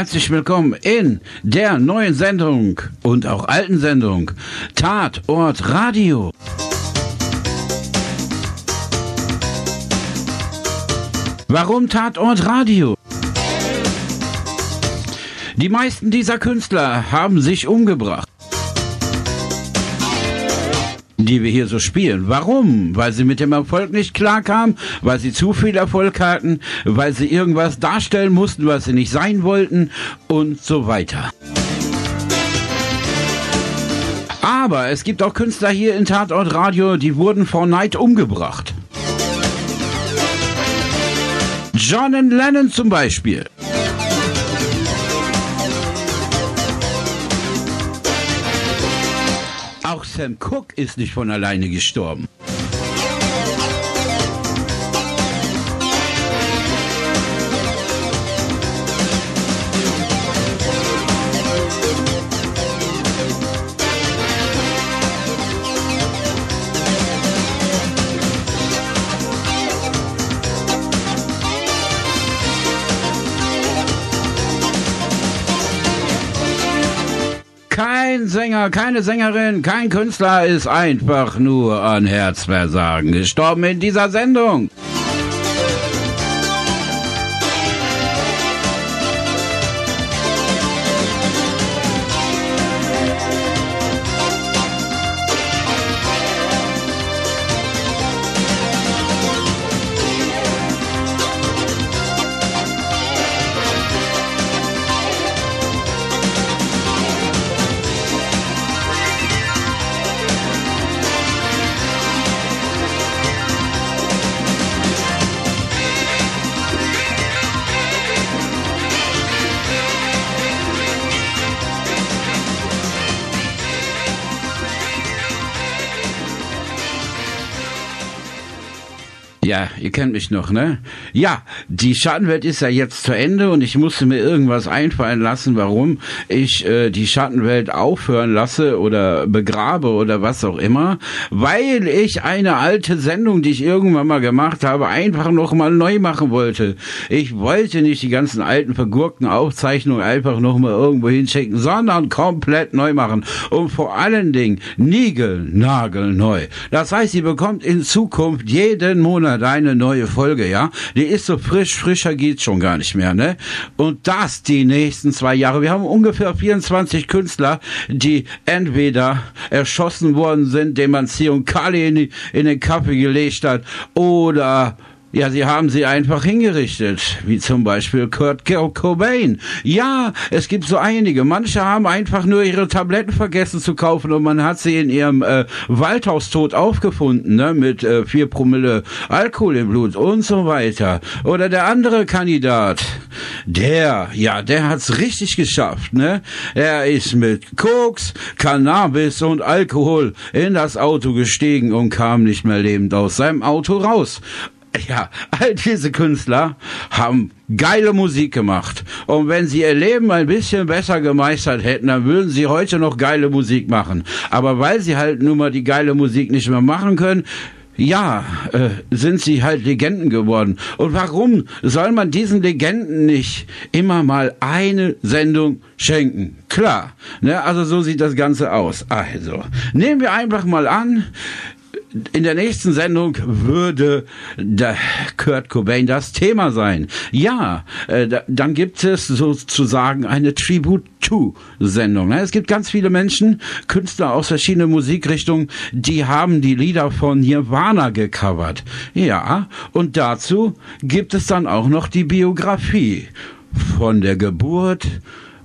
Herzlich willkommen in der neuen Sendung und auch alten Sendung Tatort Radio. Warum Tatort Radio? Die meisten dieser Künstler haben sich umgebracht die wir hier so spielen. Warum? Weil sie mit dem Erfolg nicht klarkamen, weil sie zu viel Erfolg hatten, weil sie irgendwas darstellen mussten, was sie nicht sein wollten und so weiter. Aber es gibt auch Künstler hier in Tatort Radio, die wurden vor Neid umgebracht. John Lennon zum Beispiel. Sam Cooke ist nicht von alleine gestorben. Sänger, keine Sängerin, kein Künstler ist einfach nur an Herzversagen gestorben in dieser Sendung. Ja, ihr kennt mich noch, ne? Ja, die Schattenwelt ist ja jetzt zu Ende und ich musste mir irgendwas einfallen lassen, warum ich äh, die Schattenwelt aufhören lasse oder begrabe oder was auch immer, weil ich eine alte Sendung, die ich irgendwann mal gemacht habe, einfach noch mal neu machen wollte. Ich wollte nicht die ganzen alten vergurkten Aufzeichnungen einfach noch mal irgendwo hinschicken, sondern komplett neu machen und vor allen Dingen nigel neu. Das heißt, ihr bekommt in Zukunft jeden Monat deine neue Folge, ja? Die ist so frisch, frischer geht's schon gar nicht mehr, ne? Und das die nächsten zwei Jahre. Wir haben ungefähr 24 Künstler, die entweder erschossen worden sind, dem man Zion Kali in, in den Kaffee gelegt hat, oder ja, sie haben sie einfach hingerichtet, wie zum Beispiel Kurt Cobain. Ja, es gibt so einige. Manche haben einfach nur ihre Tabletten vergessen zu kaufen und man hat sie in ihrem äh, Waldhaus tot aufgefunden, ne, mit äh, vier Promille Alkohol im Blut und so weiter. Oder der andere Kandidat, der, ja, der hat's richtig geschafft, ne? Er ist mit Koks, Cannabis und Alkohol in das Auto gestiegen und kam nicht mehr lebend aus seinem Auto raus ja, all diese Künstler haben geile Musik gemacht. Und wenn sie ihr Leben ein bisschen besser gemeistert hätten, dann würden sie heute noch geile Musik machen. Aber weil sie halt nun mal die geile Musik nicht mehr machen können, ja, äh, sind sie halt Legenden geworden. Und warum soll man diesen Legenden nicht immer mal eine Sendung schenken? Klar, ne, also so sieht das Ganze aus. Also, nehmen wir einfach mal an, in der nächsten Sendung würde der Kurt Cobain das Thema sein. Ja, äh, da, dann gibt es sozusagen eine Tribute to Sendung. Ne? Es gibt ganz viele Menschen, Künstler aus verschiedenen Musikrichtungen, die haben die Lieder von Nirvana gecovert. Ja, und dazu gibt es dann auch noch die Biografie von der Geburt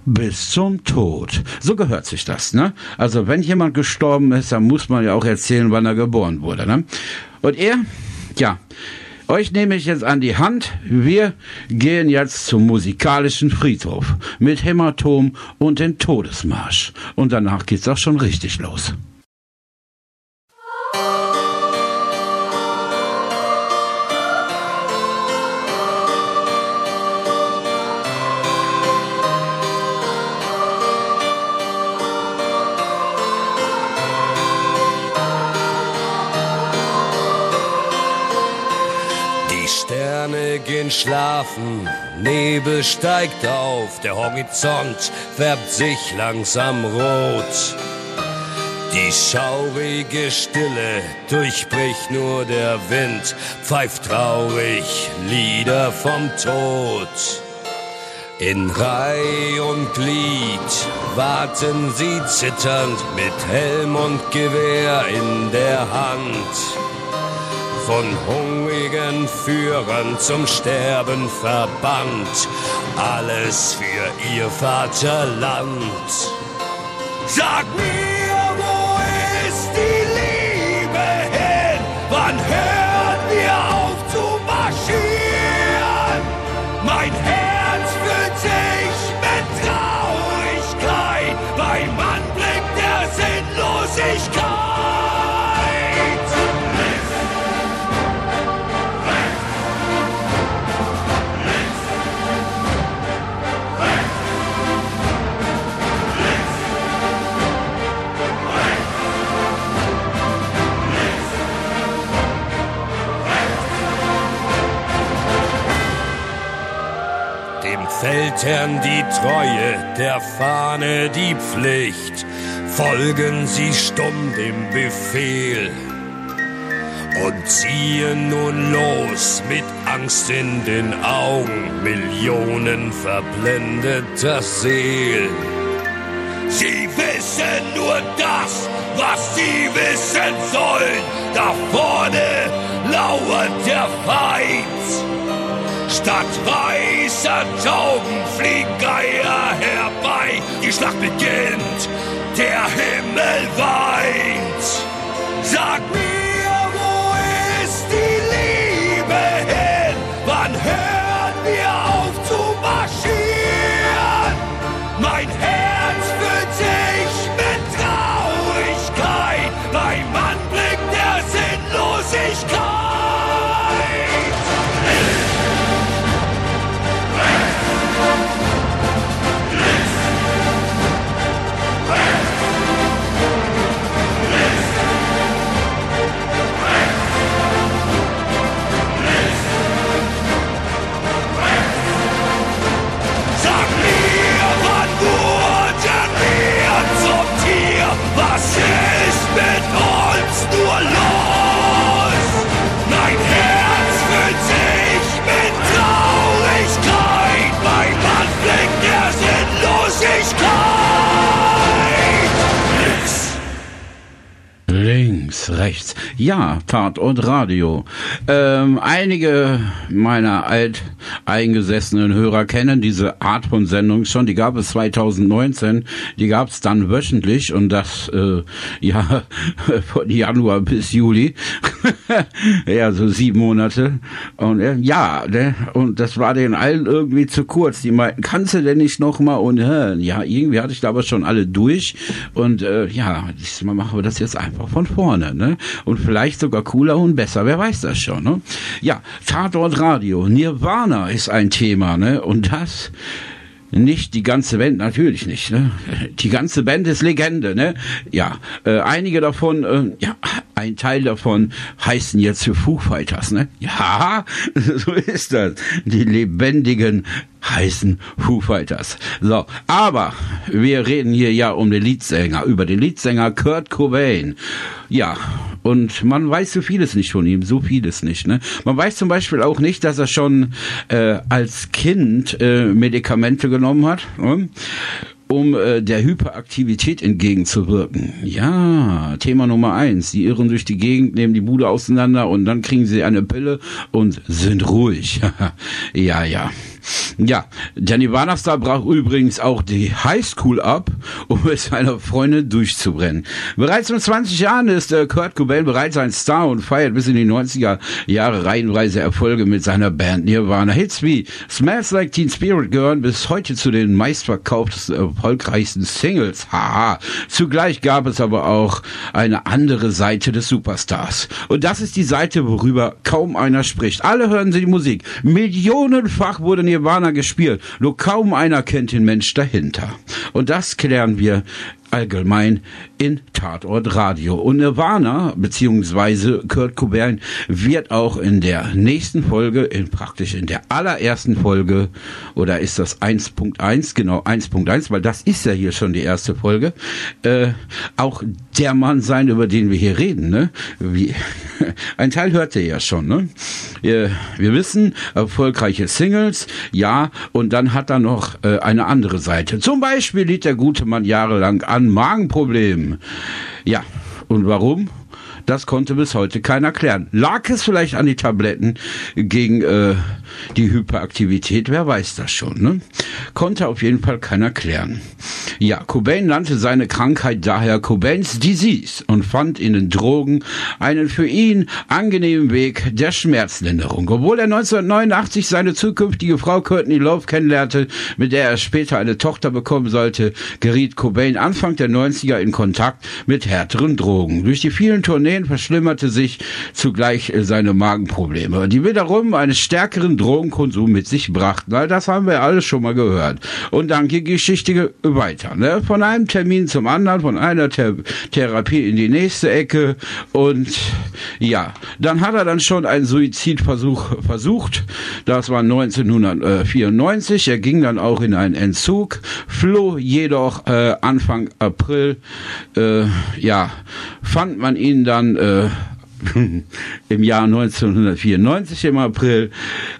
bis zum Tod. So gehört sich das, ne? Also wenn jemand gestorben ist, dann muss man ja auch erzählen, wann er geboren wurde, ne? Und er, ja, euch nehme ich jetzt an die Hand. Wir gehen jetzt zum musikalischen Friedhof mit Hämatom und den Todesmarsch. Und danach geht's auch schon richtig los. Alle gehen schlafen, Nebel steigt auf, der Horizont färbt sich langsam rot. Die schaurige Stille durchbricht nur der Wind, pfeift traurig Lieder vom Tod. In Reih und Glied warten sie zitternd mit Helm und Gewehr in der Hand. Von hungrigen Führern zum Sterben verbannt, alles für ihr Vaterland. Sag mir, wo ist die Liebe hin? Wann hört Feldherrn die Treue, der Fahne die Pflicht, folgen sie stumm dem Befehl und ziehen nun los mit Angst in den Augen, Millionen verblendeter Seelen. Sie wissen nur das, was sie wissen sollen. Da vorne lauert der Feind. Statt weißer Tauben fliegen Geier herbei. Die Schlacht beginnt, der Himmel weint. Sag mir, wo ist die Liebe hin? Wann hören wir auf zu marschieren? Mein Was Rechts. Ja, Tat und Radio. Ähm, einige meiner alteingesessenen Hörer kennen diese Art von Sendung schon. Die gab es 2019. Die gab es dann wöchentlich und das, äh, ja, von Januar bis Juli. ja, so sieben Monate. Und äh, ja, ne, und das war den allen irgendwie zu kurz. Die meinten, kannst du denn nicht nochmal? Und äh, ja, irgendwie hatte ich da aber schon alle durch. Und äh, ja, diesmal machen wir das jetzt einfach von vorne. Ne? Und vielleicht sogar cooler und besser, wer weiß das schon. Ne? Ja, Tatort Radio, Nirvana ist ein Thema. Ne? Und das nicht die ganze Band, natürlich nicht. Ne? Die ganze Band ist Legende. Ne? Ja, äh, einige davon, äh, ja, ein Teil davon heißen jetzt für Foo Fighters. Ne? Ja, so ist das. Die lebendigen heißen Foo Fighters. So, aber wir reden hier ja um den Leadsänger, über den Leadsänger Kurt Cobain. Ja, und man weiß so vieles nicht von ihm, so vieles nicht. Ne? Man weiß zum Beispiel auch nicht, dass er schon äh, als Kind äh, Medikamente genommen hat. Ne? um äh, der Hyperaktivität entgegenzuwirken. Ja, Thema Nummer eins. Die irren durch die Gegend, nehmen die Bude auseinander und dann kriegen sie eine Pille und sind ruhig. ja, ja. Ja, der Nirvana-Star brach übrigens auch die Highschool ab, um mit seiner Freundin durchzubrennen. Bereits mit 20 Jahren ist äh, Kurt Cobain bereits ein Star und feiert bis in die 90er Jahre reihenweise Erfolge mit seiner Band Nirvana. Hits wie Smells Like Teen Spirit gehören bis heute zu den meistverkauftesten, erfolgreichsten Singles. Haha. Zugleich gab es aber auch eine andere Seite des Superstars. Und das ist die Seite, worüber kaum einer spricht. Alle hören sie die Musik. Millionenfach wurde Nirvana gespielt, nur kaum einer kennt den Mensch dahinter. Und das klären wir allgemein in Tatort Radio. Und Nirvana beziehungsweise Kurt Cobain wird auch in der nächsten Folge, in praktisch in der allerersten Folge, oder ist das 1.1, genau 1.1, weil das ist ja hier schon die erste Folge, äh, auch der Mann sein, über den wir hier reden. Ne? Wie, ein Teil hört ihr ja schon. Ne? Wir, wissen, erfolgreiche Singles, ja, und dann hat er noch äh, eine andere Seite. Zum Beispiel litt der gute Mann jahrelang an Magenproblemen. Ja, und warum? Das konnte bis heute keiner klären. Lag es vielleicht an die Tabletten gegen äh, die Hyperaktivität? Wer weiß das schon, ne? Konnte auf jeden Fall keiner klären. Ja, Cobain nannte seine Krankheit daher Cobains Disease und fand in den Drogen einen für ihn angenehmen Weg der Schmerzlinderung. Obwohl er 1989 seine zukünftige Frau Courtney Love kennenlernte, mit der er später eine Tochter bekommen sollte, geriet Cobain Anfang der 90er in Kontakt mit härteren Drogen. Durch die vielen Tourneen verschlimmerte sich zugleich seine Magenprobleme, die wiederum einen stärkeren Drogenkonsum mit sich brachten. All das haben wir alles schon mal gehört. Und dann ging die Geschichte weiter. Ne? Von einem Termin zum anderen, von einer Th Therapie in die nächste Ecke. Und ja, dann hat er dann schon einen Suizidversuch versucht. Das war 1994. Er ging dann auch in einen Entzug, floh jedoch äh, Anfang April, äh, ja, fand man ihn dann äh, im Jahr 1994 im April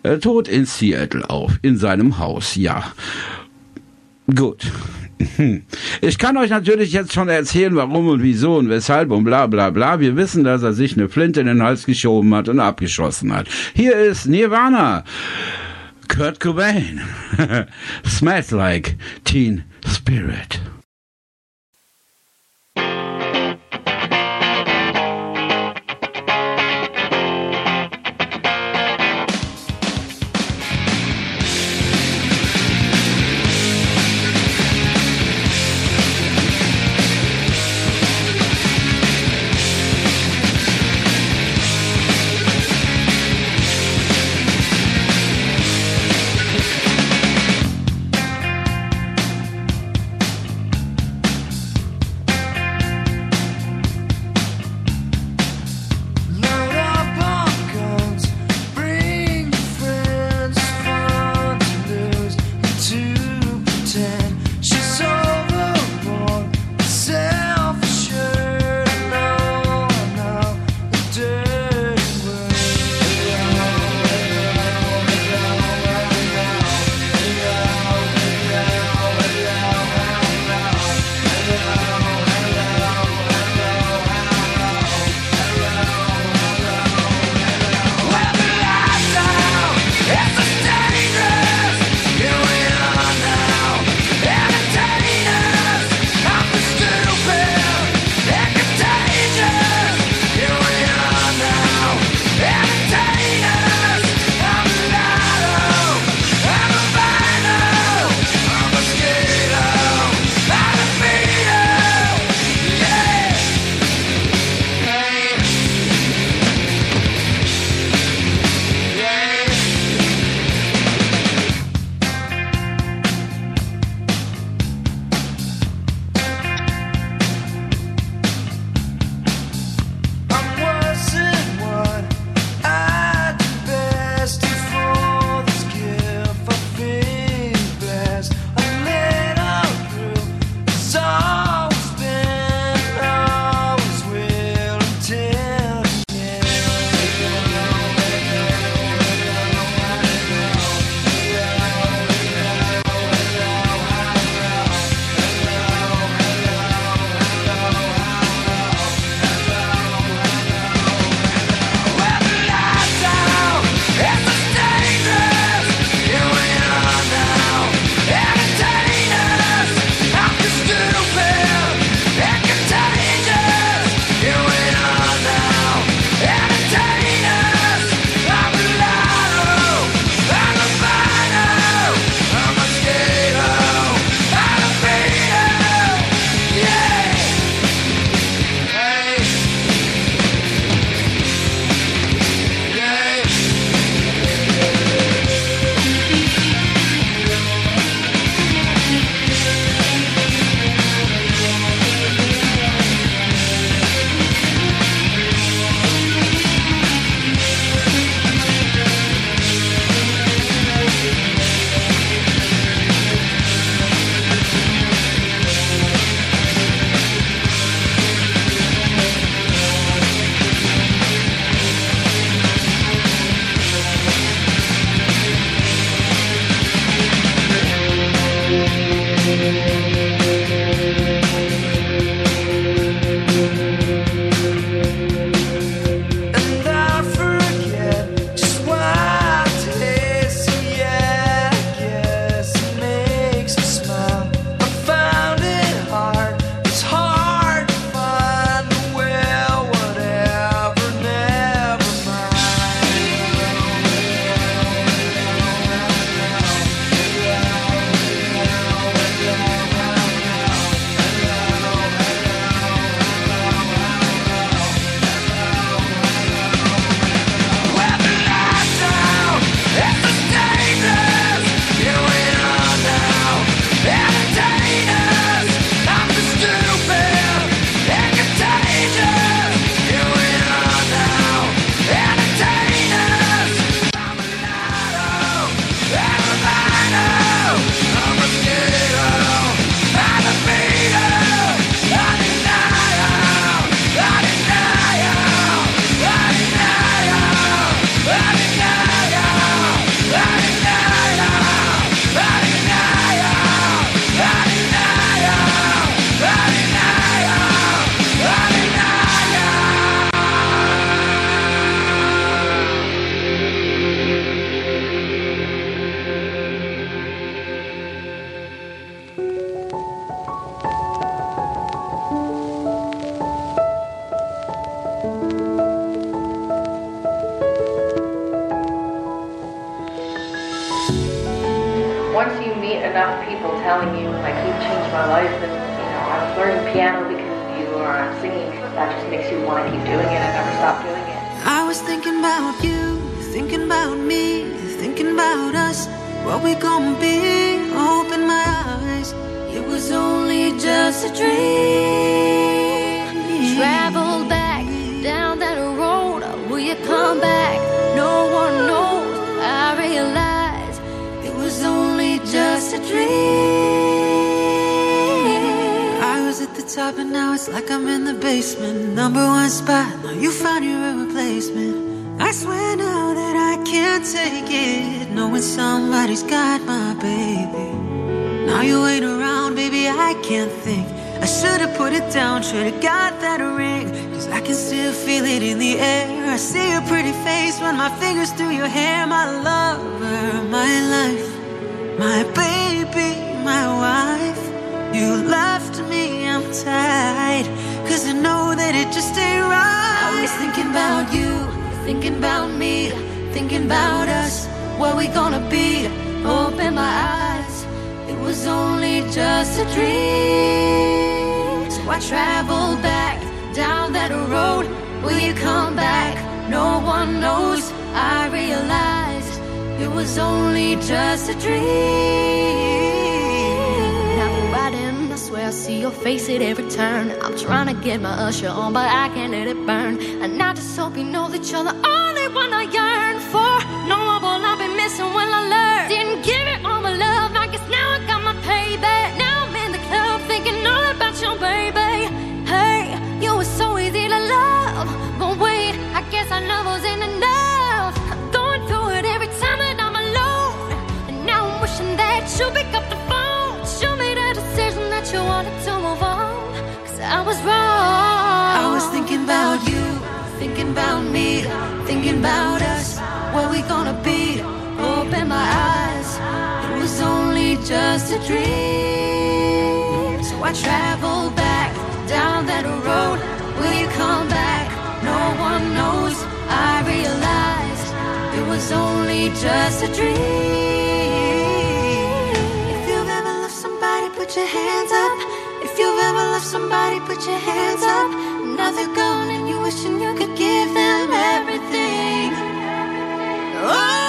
äh, tot in Seattle auf, in seinem Haus, ja. Gut. Ich kann euch natürlich jetzt schon erzählen, warum und wieso und weshalb und bla bla bla. Wir wissen, dass er sich eine Flinte in den Hals geschoben hat und abgeschossen hat. Hier ist Nirvana. Kurt Cobain. Smells like Teen Spirit. Can't take it, knowing somebody's got my baby. Now you ain't around, baby, I can't think. I should've put it down, should've got that ring. Cause I can still feel it in the air. I see your pretty face, run my fingers through your hair. My lover, my life, my baby, my wife. You left me, I'm tired. Cause I know that it just ain't right. I was thinking about you, thinking about me, thinking about us. What we gonna be? Open my eyes. It was only just a dream. So I traveled back down that road. Will you come back? No one knows. I realized it was only just a dream. Now I'm riding, I swear I see your face at every turn. I'm trying to get my usher on, but I can't let it burn. And I just hope you know that you're the one I yearn for. No one will I be missing when I learn. Didn't give it all my love, I guess now I got my payback. Now I'm in the club thinking all about your baby. Hey, you were so easy to love. But wait, I guess our love wasn't enough. I'm going through it every time that I'm alone. And now I'm wishing that you pick up the phone. Show me the decision that you wanted to move on. Cause I was wrong. I was thinking about you, about me, thinking about us. What we gonna be? Open my eyes. It was only just a dream. So I traveled back down that road. Will you come back? No one knows. I realized it was only just a dream. If you've ever loved somebody, put your hands up. If you've ever loved somebody, put your hands up. And you wishing you could give them everything. Oh,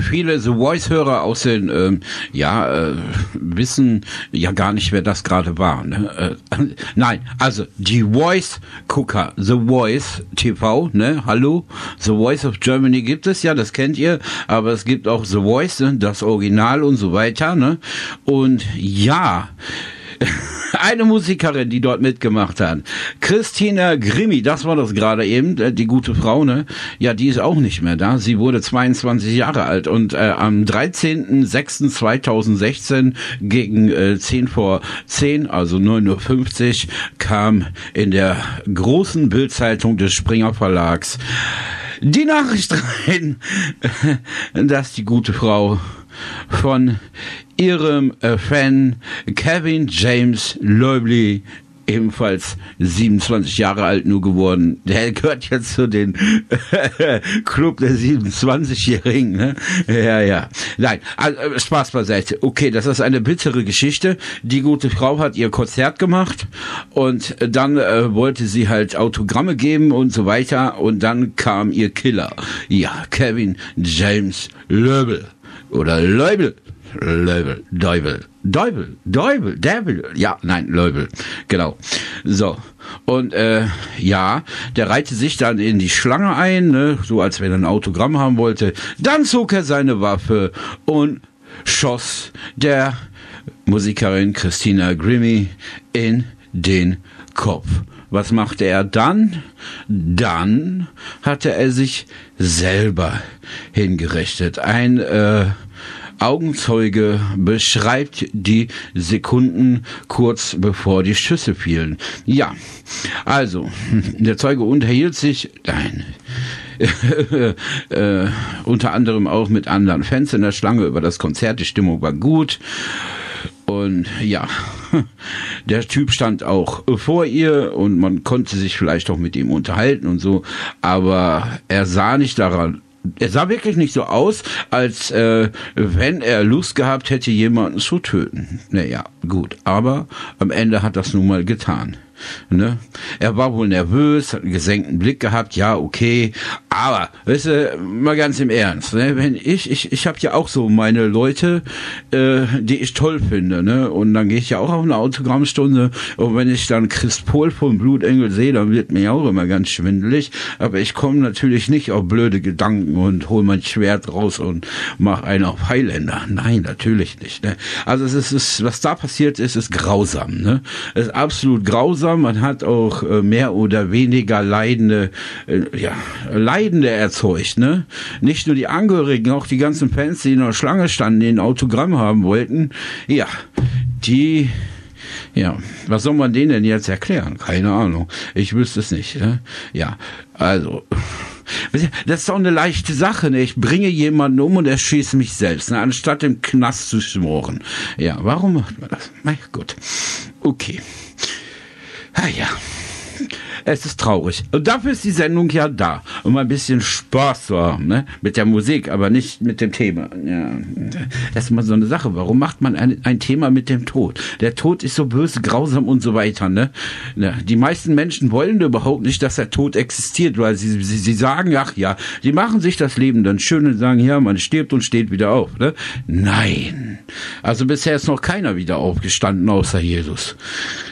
viele The Voice-Hörer aus den, ähm, ja, äh, wissen ja gar nicht, wer das gerade war. Ne? Äh, nein, also die Voice-Gucker, The Voice TV, ne, hallo, The Voice of Germany gibt es ja, das kennt ihr, aber es gibt auch The Voice, ne, das Original und so weiter, ne? Und ja, eine Musikerin, die dort mitgemacht hat. Christina Grimmi, das war das gerade eben, äh, die gute Frau, ne? Ja, die ist auch nicht mehr da. Sie wurde 22 Jahre alt und äh, am 13.06.2016 gegen äh, 10 vor 10, also 9.50 Uhr, kam in der großen Bildzeitung des Springer Verlags die Nachricht rein, dass die gute Frau von ihrem äh, Fan Kevin James Loebly ebenfalls 27 Jahre alt nur geworden. Der gehört jetzt zu den Club der 27-Jährigen. Ne? Ja, ja. Nein, also, äh, Spaß beiseite. Okay, das ist eine bittere Geschichte. Die gute Frau hat ihr Konzert gemacht und dann äh, wollte sie halt Autogramme geben und so weiter und dann kam ihr Killer. Ja, Kevin James Löbel oder Leubel. Leubel, Deubel, Deubel, Deubel, Devil, ja, nein, Leubel, genau. So, und äh, ja, der reihte sich dann in die Schlange ein, ne, so als wenn er ein Autogramm haben wollte. Dann zog er seine Waffe und schoss der Musikerin Christina Grimmy in den Kopf. Was machte er dann? Dann hatte er sich selber hingerichtet. Ein äh, Augenzeuge beschreibt die Sekunden kurz bevor die Schüsse fielen. Ja, also, der Zeuge unterhielt sich, nein, äh, unter anderem auch mit anderen Fans in der Schlange über das Konzert. Die Stimmung war gut. Und ja, der Typ stand auch vor ihr und man konnte sich vielleicht auch mit ihm unterhalten und so, aber er sah nicht daran er sah wirklich nicht so aus, als äh, wenn er Lust gehabt hätte, jemanden zu töten. Naja, gut, aber am Ende hat das nun mal getan. Ne? Er war wohl nervös, hat einen gesenkten Blick gehabt, ja, okay. Aber, weißt du, mal ganz im Ernst, ne? wenn ich, ich, ich habe ja auch so meine Leute, äh, die ich toll finde, ne? Und dann gehe ich ja auch auf eine Autogrammstunde und wenn ich dann Chris Pohl vom Blutengel sehe, dann wird mir auch immer ganz schwindelig. Aber ich komme natürlich nicht auf blöde Gedanken und hol mein Schwert raus und mach einen auf Highlander. Nein, natürlich nicht. Ne? Also es ist, es, was da passiert ist, ist grausam. Ne? Es ist absolut grausam man hat auch äh, mehr oder weniger Leidende, äh, ja, Leidende erzeugt, ne? Nicht nur die Angehörigen, auch die ganzen Fans, die in der Schlange standen, die ein Autogramm haben wollten, ja, die ja, was soll man denen denn jetzt erklären? Keine Ahnung. Ich wüsste es nicht. Ne? Ja, also. Das ist doch eine leichte Sache. Ne? Ich bringe jemanden um und erschieße mich selbst, ne? anstatt im Knast zu schmoren. Ja, warum macht man das? Na gut. Okay. Ah ja. Es ist traurig. Und dafür ist die Sendung ja da, um ein bisschen Spaß zu haben, ne? Mit der Musik, aber nicht mit dem Thema. Ja. Das ist mal so eine Sache. Warum macht man ein, ein Thema mit dem Tod? Der Tod ist so böse, grausam und so weiter, ne? ne? Die meisten Menschen wollen überhaupt nicht, dass der Tod existiert, weil sie, sie, sie sagen, ach ja, die machen sich das Leben dann schön und sagen, ja, man stirbt und steht wieder auf, ne? Nein. Also bisher ist noch keiner wieder aufgestanden, außer Jesus.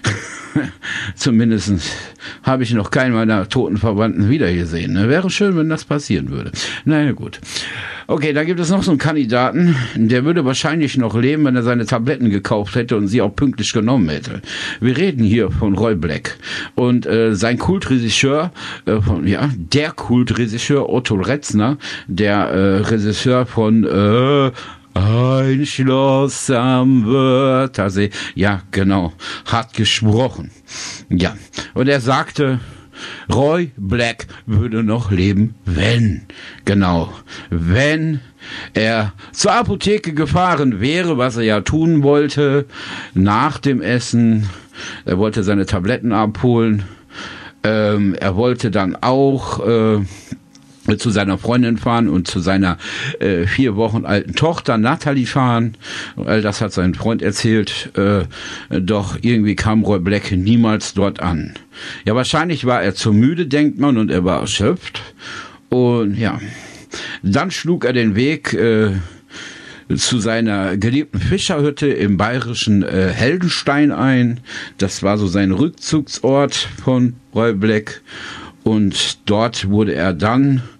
Zumindest habe ich noch keinen meiner toten Verwandten wiedergesehen. Ne? Wäre schön, wenn das passieren würde. Naja, gut. Okay, da gibt es noch so einen Kandidaten, der würde wahrscheinlich noch leben, wenn er seine Tabletten gekauft hätte und sie auch pünktlich genommen hätte. Wir reden hier von Roy Black. Und äh, sein Kultregisseur, äh, von, ja, der Kultregisseur Otto Retzner, der äh, Regisseur von äh, ein Schloss am Wörthersee. Ja, genau. Hat gesprochen. Ja. Und er sagte, Roy Black würde noch leben, wenn, genau, wenn er zur Apotheke gefahren wäre, was er ja tun wollte, nach dem Essen. Er wollte seine Tabletten abholen. Ähm, er wollte dann auch äh, zu seiner Freundin fahren und zu seiner äh, vier Wochen alten Tochter Natalie fahren. All das hat sein Freund erzählt. Äh, doch irgendwie kam Roy Black niemals dort an. Ja, wahrscheinlich war er zu müde, denkt man, und er war erschöpft. Und ja, dann schlug er den Weg äh, zu seiner geliebten Fischerhütte im bayerischen äh, Heldenstein ein. Das war so sein Rückzugsort von Roy Black. Und dort wurde er dann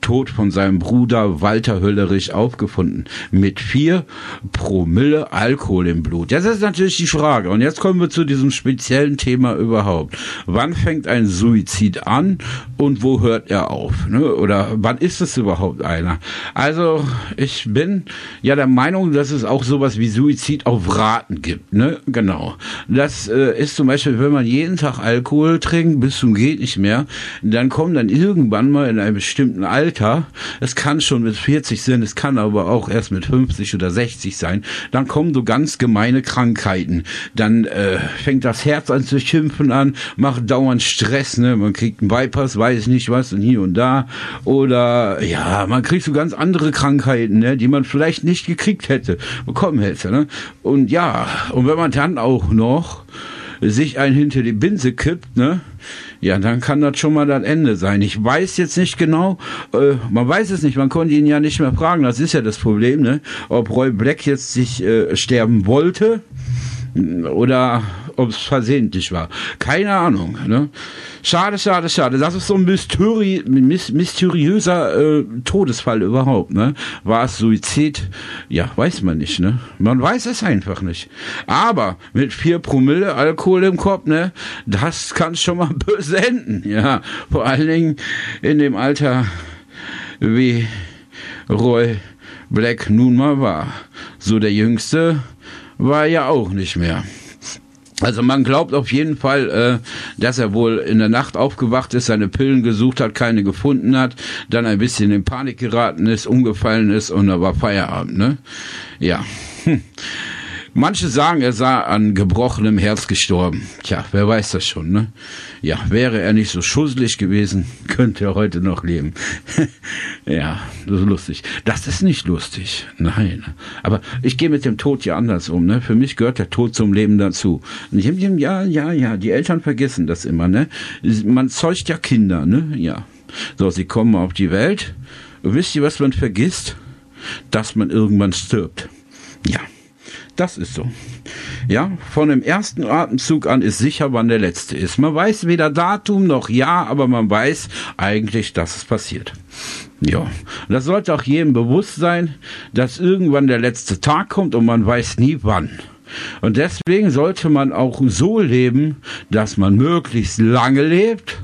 tot von seinem Bruder Walter Höllerich aufgefunden. Mit vier Promille Alkohol im Blut. Das ist natürlich die Frage. Und jetzt kommen wir zu diesem speziellen Thema überhaupt. Wann fängt ein Suizid an und wo hört er auf? Ne? Oder wann ist es überhaupt einer? Also ich bin ja der Meinung, dass es auch sowas wie Suizid auf Raten gibt. Ne? Genau. Das äh, ist zum Beispiel, wenn man jeden Tag Alkohol trinkt, bis zum geht nicht mehr, dann kommt dann irgendwann mal in einem bestimmten bestimmten Alter, es kann schon mit 40 sein, es kann aber auch erst mit 50 oder 60 sein, dann kommen so ganz gemeine Krankheiten. Dann äh, fängt das Herz an zu schimpfen an, macht dauernd Stress, ne? Man kriegt einen Bypass, weiß nicht was und hier und da. Oder ja, man kriegt so ganz andere Krankheiten, ne? die man vielleicht nicht gekriegt hätte, bekommen hätte. Ne? Und ja, und wenn man dann auch noch sich ein hinter die Binse kippt, ne? Ja, dann kann das schon mal das Ende sein. Ich weiß jetzt nicht genau, äh, man weiß es nicht, man konnte ihn ja nicht mehr fragen, das ist ja das Problem, ne? Ob Roy Black jetzt sich äh, sterben wollte oder ob es versehentlich war. Keine Ahnung. Ne? Schade, schade, schade. Das ist so ein mysteri mysteriöser äh, Todesfall überhaupt. Ne? War es Suizid? Ja, weiß man nicht. Ne? Man weiß es einfach nicht. Aber mit vier Promille Alkohol im Kopf, ne, das kann schon mal böse enden. Ja, vor allen Dingen in dem Alter wie Roy Black nun mal war. So der Jüngste war ja auch nicht mehr. Also man glaubt auf jeden Fall, äh, dass er wohl in der Nacht aufgewacht ist, seine Pillen gesucht hat, keine gefunden hat, dann ein bisschen in Panik geraten ist, umgefallen ist und da war Feierabend, ne? Ja. Manche sagen, er sei an gebrochenem Herz gestorben. Tja, wer weiß das schon, ne? Ja, wäre er nicht so schusselig gewesen, könnte er heute noch leben. ja, das ist lustig. Das ist nicht lustig. Nein. Aber ich gehe mit dem Tod ja anders um, ne? Für mich gehört der Tod zum Leben dazu. Und ich, ja, ja, ja, die Eltern vergessen das immer, ne? Man zeugt ja Kinder, ne? Ja. So, sie kommen auf die Welt. Wisst ihr, was man vergisst? Dass man irgendwann stirbt. Ja. Das ist so. Ja, von dem ersten Atemzug an ist sicher, wann der letzte ist. Man weiß weder Datum noch ja, aber man weiß eigentlich, dass es passiert. Ja, das sollte auch jedem bewusst sein, dass irgendwann der letzte Tag kommt und man weiß nie wann. Und deswegen sollte man auch so leben, dass man möglichst lange lebt.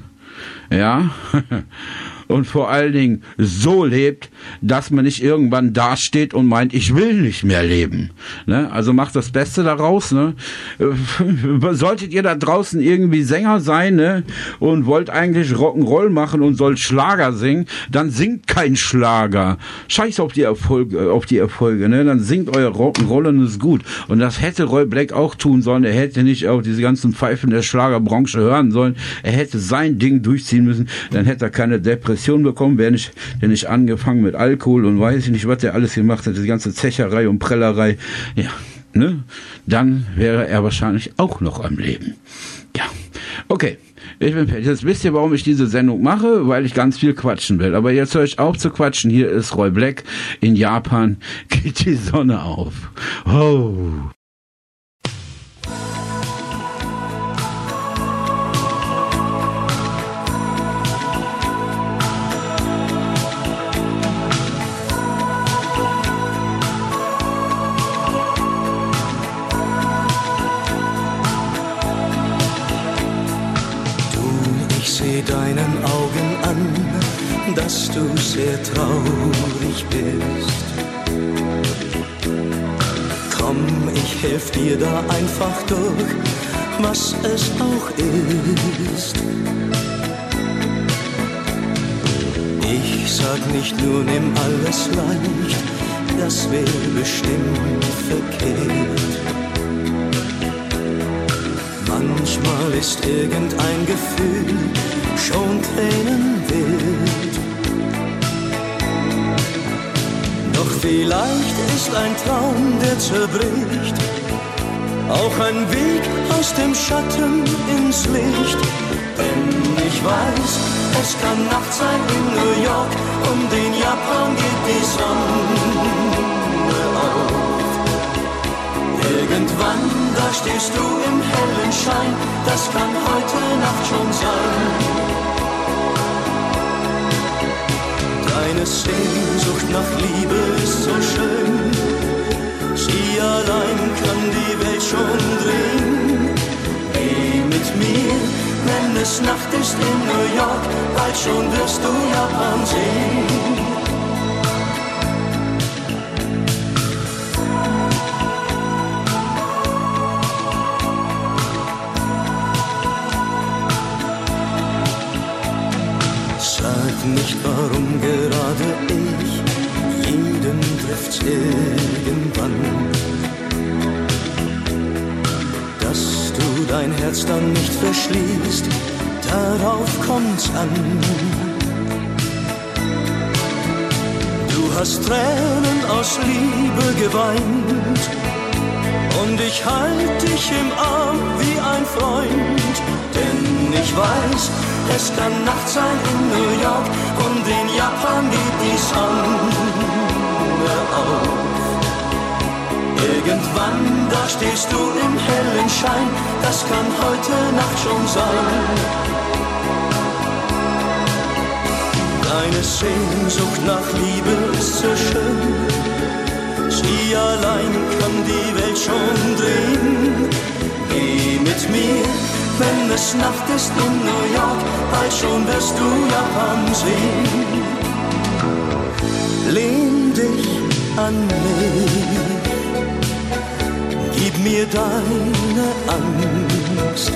Ja, und vor allen Dingen so lebt, dass man nicht irgendwann dasteht und meint, ich will nicht mehr leben. Ne? Also macht das Beste daraus. Ne? Äh, solltet ihr da draußen irgendwie Sänger sein ne? und wollt eigentlich Rock'n'Roll machen und sollt Schlager singen, dann singt kein Schlager. Scheiß auf die Erfolge, auf die Erfolge. Ne? Dann singt euer Rock'n'Roll und ist gut. Und das hätte Roy Black auch tun sollen. Er hätte nicht auf diese ganzen Pfeifen der Schlagerbranche hören sollen. Er hätte sein Ding durchziehen müssen. Dann hätte er keine Depression bekommen, wäre nicht, der nicht angefangen mit Alkohol und weiß ich nicht, was er alles gemacht hat, die ganze Zecherei und Prellerei, ja, ne, dann wäre er wahrscheinlich auch noch am Leben. Ja, okay. Ich bin fertig. Jetzt wisst ihr, warum ich diese Sendung mache? Weil ich ganz viel quatschen will. Aber jetzt höre ich auf zu quatschen. Hier ist Roy Black. In Japan geht die Sonne auf. Oh. Deinen Augen an, dass du sehr traurig bist. Komm, ich helf dir da einfach durch, was es auch ist. Ich sag nicht nur, nimm alles leicht, das wäre bestimmt verkehrt. Manchmal ist irgendein Gefühl schon tränenwild. Doch vielleicht ist ein Traum, der zerbricht, auch ein Weg aus dem Schatten ins Licht. Denn ich weiß, es kann Nacht sein in New York, und in Japan geht die Sonne auf. Irgendwann, da stehst du im hellen Schein, das kann heute Nacht schon sein. Sehnsucht nach Liebe ist so schön. Sie allein kann die Welt schon drehen. Geh mit mir, wenn es Nacht ist in New York, bald schon wirst du Japan sehen. Nicht, warum gerade ich. Jeden trifft's irgendwann. Dass du dein Herz dann nicht verschließt, darauf kommt's an. Du hast Tränen aus Liebe geweint und ich halt dich im Arm wie ein Freund, denn ich weiß, es kann Nacht sein in New York und in Japan geht die Sonne auf. Irgendwann, da stehst du im hellen Schein, das kann heute Nacht schon sein. Deine Sehnsucht nach Liebe ist so schön, sie allein kann die Welt schon drehen. Geh mit mir wenn es Nacht ist in New York, bald schon wirst du Japan sehen. Lehn dich an mich, gib mir deine Angst.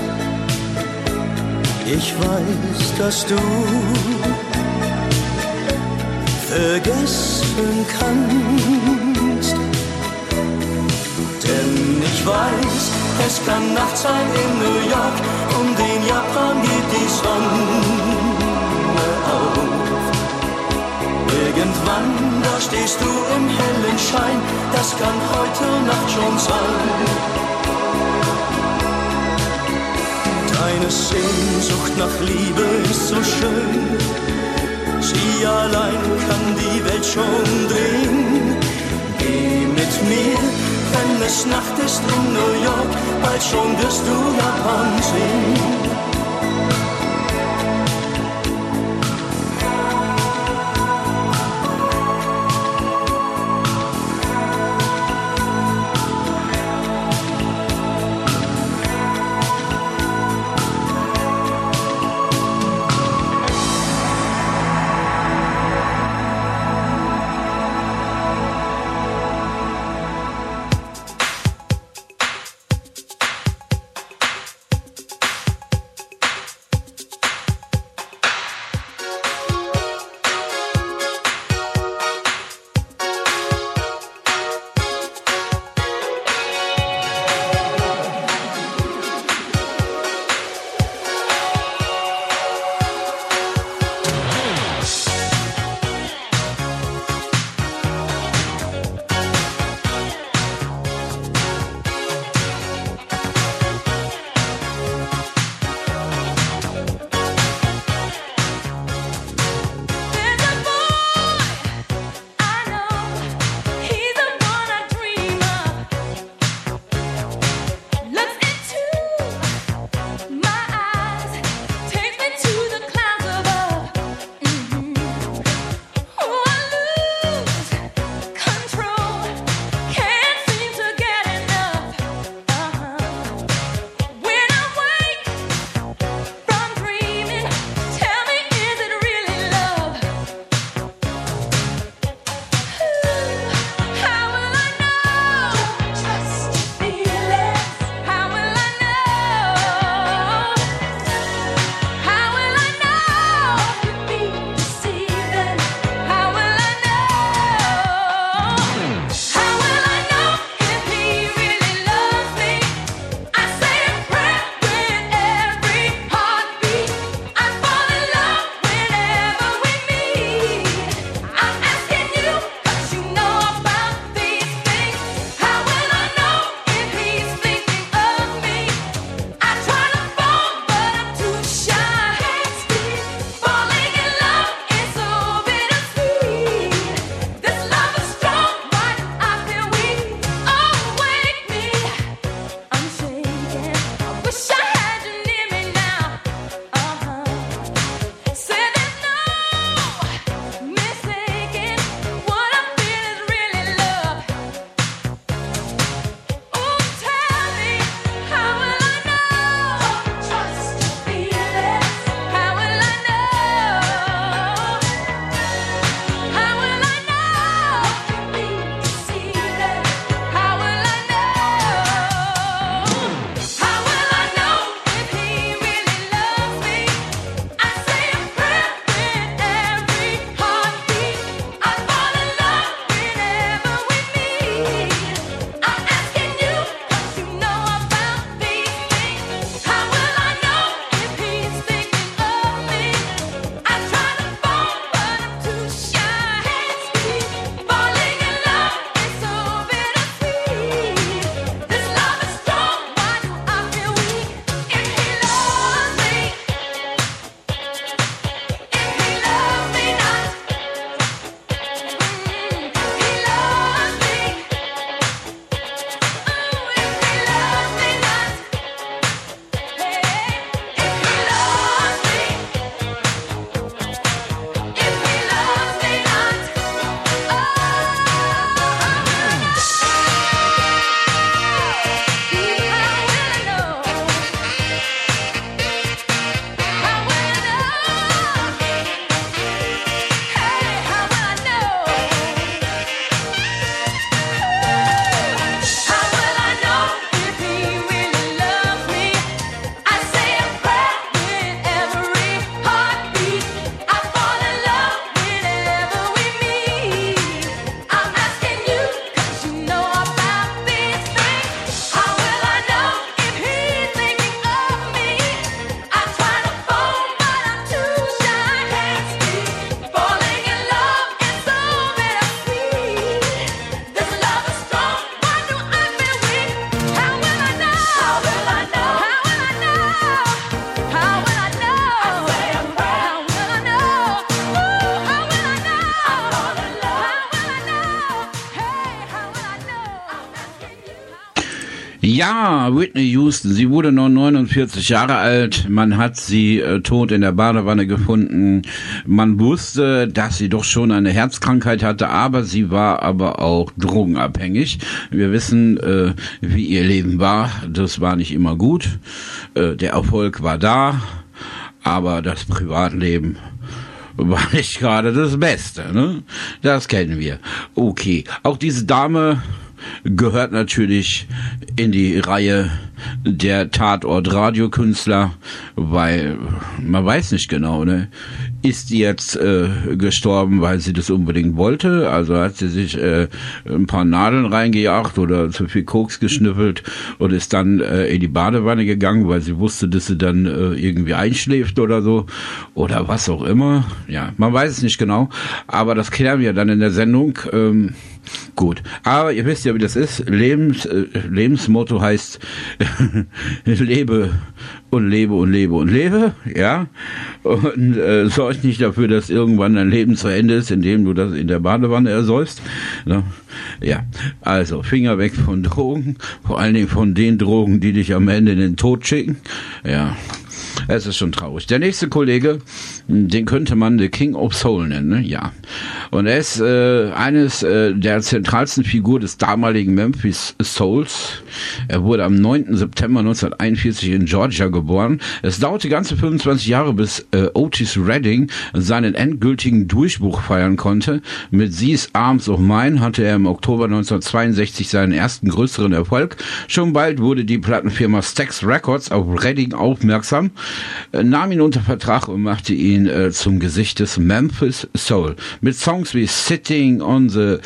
Ich weiß, dass du vergessen kannst, denn ich weiß, es kann Nacht sein in New York und in Japan geht die Sonne auf. Irgendwann, da stehst du im hellen Schein, das kann heute Nacht schon sein. Deine Sehnsucht nach Liebe ist so schön, sie allein kann die Welt schon drehen. Geh mit mir wenn es Nacht ist in New York, bald schon wirst du Japan sehen. Ja, Whitney Houston, sie wurde nur 49 Jahre alt. Man hat sie äh, tot in der Badewanne gefunden. Man wusste, dass sie doch schon eine Herzkrankheit hatte, aber sie war aber auch drogenabhängig. Wir wissen, äh, wie ihr Leben war. Das war nicht immer gut. Äh, der Erfolg war da, aber das Privatleben war nicht gerade das Beste. Ne? Das kennen wir. Okay, auch diese Dame gehört natürlich in die Reihe der Tatort-Radiokünstler, weil man weiß nicht genau, ne? Ist die jetzt äh, gestorben, weil sie das unbedingt wollte? Also hat sie sich äh, ein paar Nadeln reingejagt oder zu viel Koks geschnüffelt und ist dann äh, in die Badewanne gegangen, weil sie wusste, dass sie dann äh, irgendwie einschläft oder so oder was auch immer. Ja, man weiß es nicht genau, aber das klären wir dann in der Sendung. Ähm, Gut, aber ihr wisst ja, wie das ist. Lebens, äh, Lebensmotto heißt lebe und lebe und lebe und lebe, ja. Und äh, sorg nicht dafür, dass irgendwann dein Leben zu Ende ist, indem du das in der Badewanne ersäufst. Ne? Ja, also Finger weg von Drogen, vor allen Dingen von den Drogen, die dich am Ende in den Tod schicken. Ja, es ist schon traurig. Der nächste Kollege, den könnte man The King of Soul nennen, ne? ja. Und er ist äh, eines äh, der zentralsten Figuren des damaligen Memphis Souls. Er wurde am 9. September 1941 in Georgia geboren. Es dauerte ganze 25 Jahre, bis äh, Otis Redding seinen endgültigen Durchbruch feiern konnte. Mit These Arms of Mine hatte er im Oktober 1962 seinen ersten größeren Erfolg. Schon bald wurde die Plattenfirma Stax Records auf Redding aufmerksam, nahm ihn unter Vertrag und machte ihn äh, zum Gesicht des Memphis Soul. Mit Songs wie Sitting on the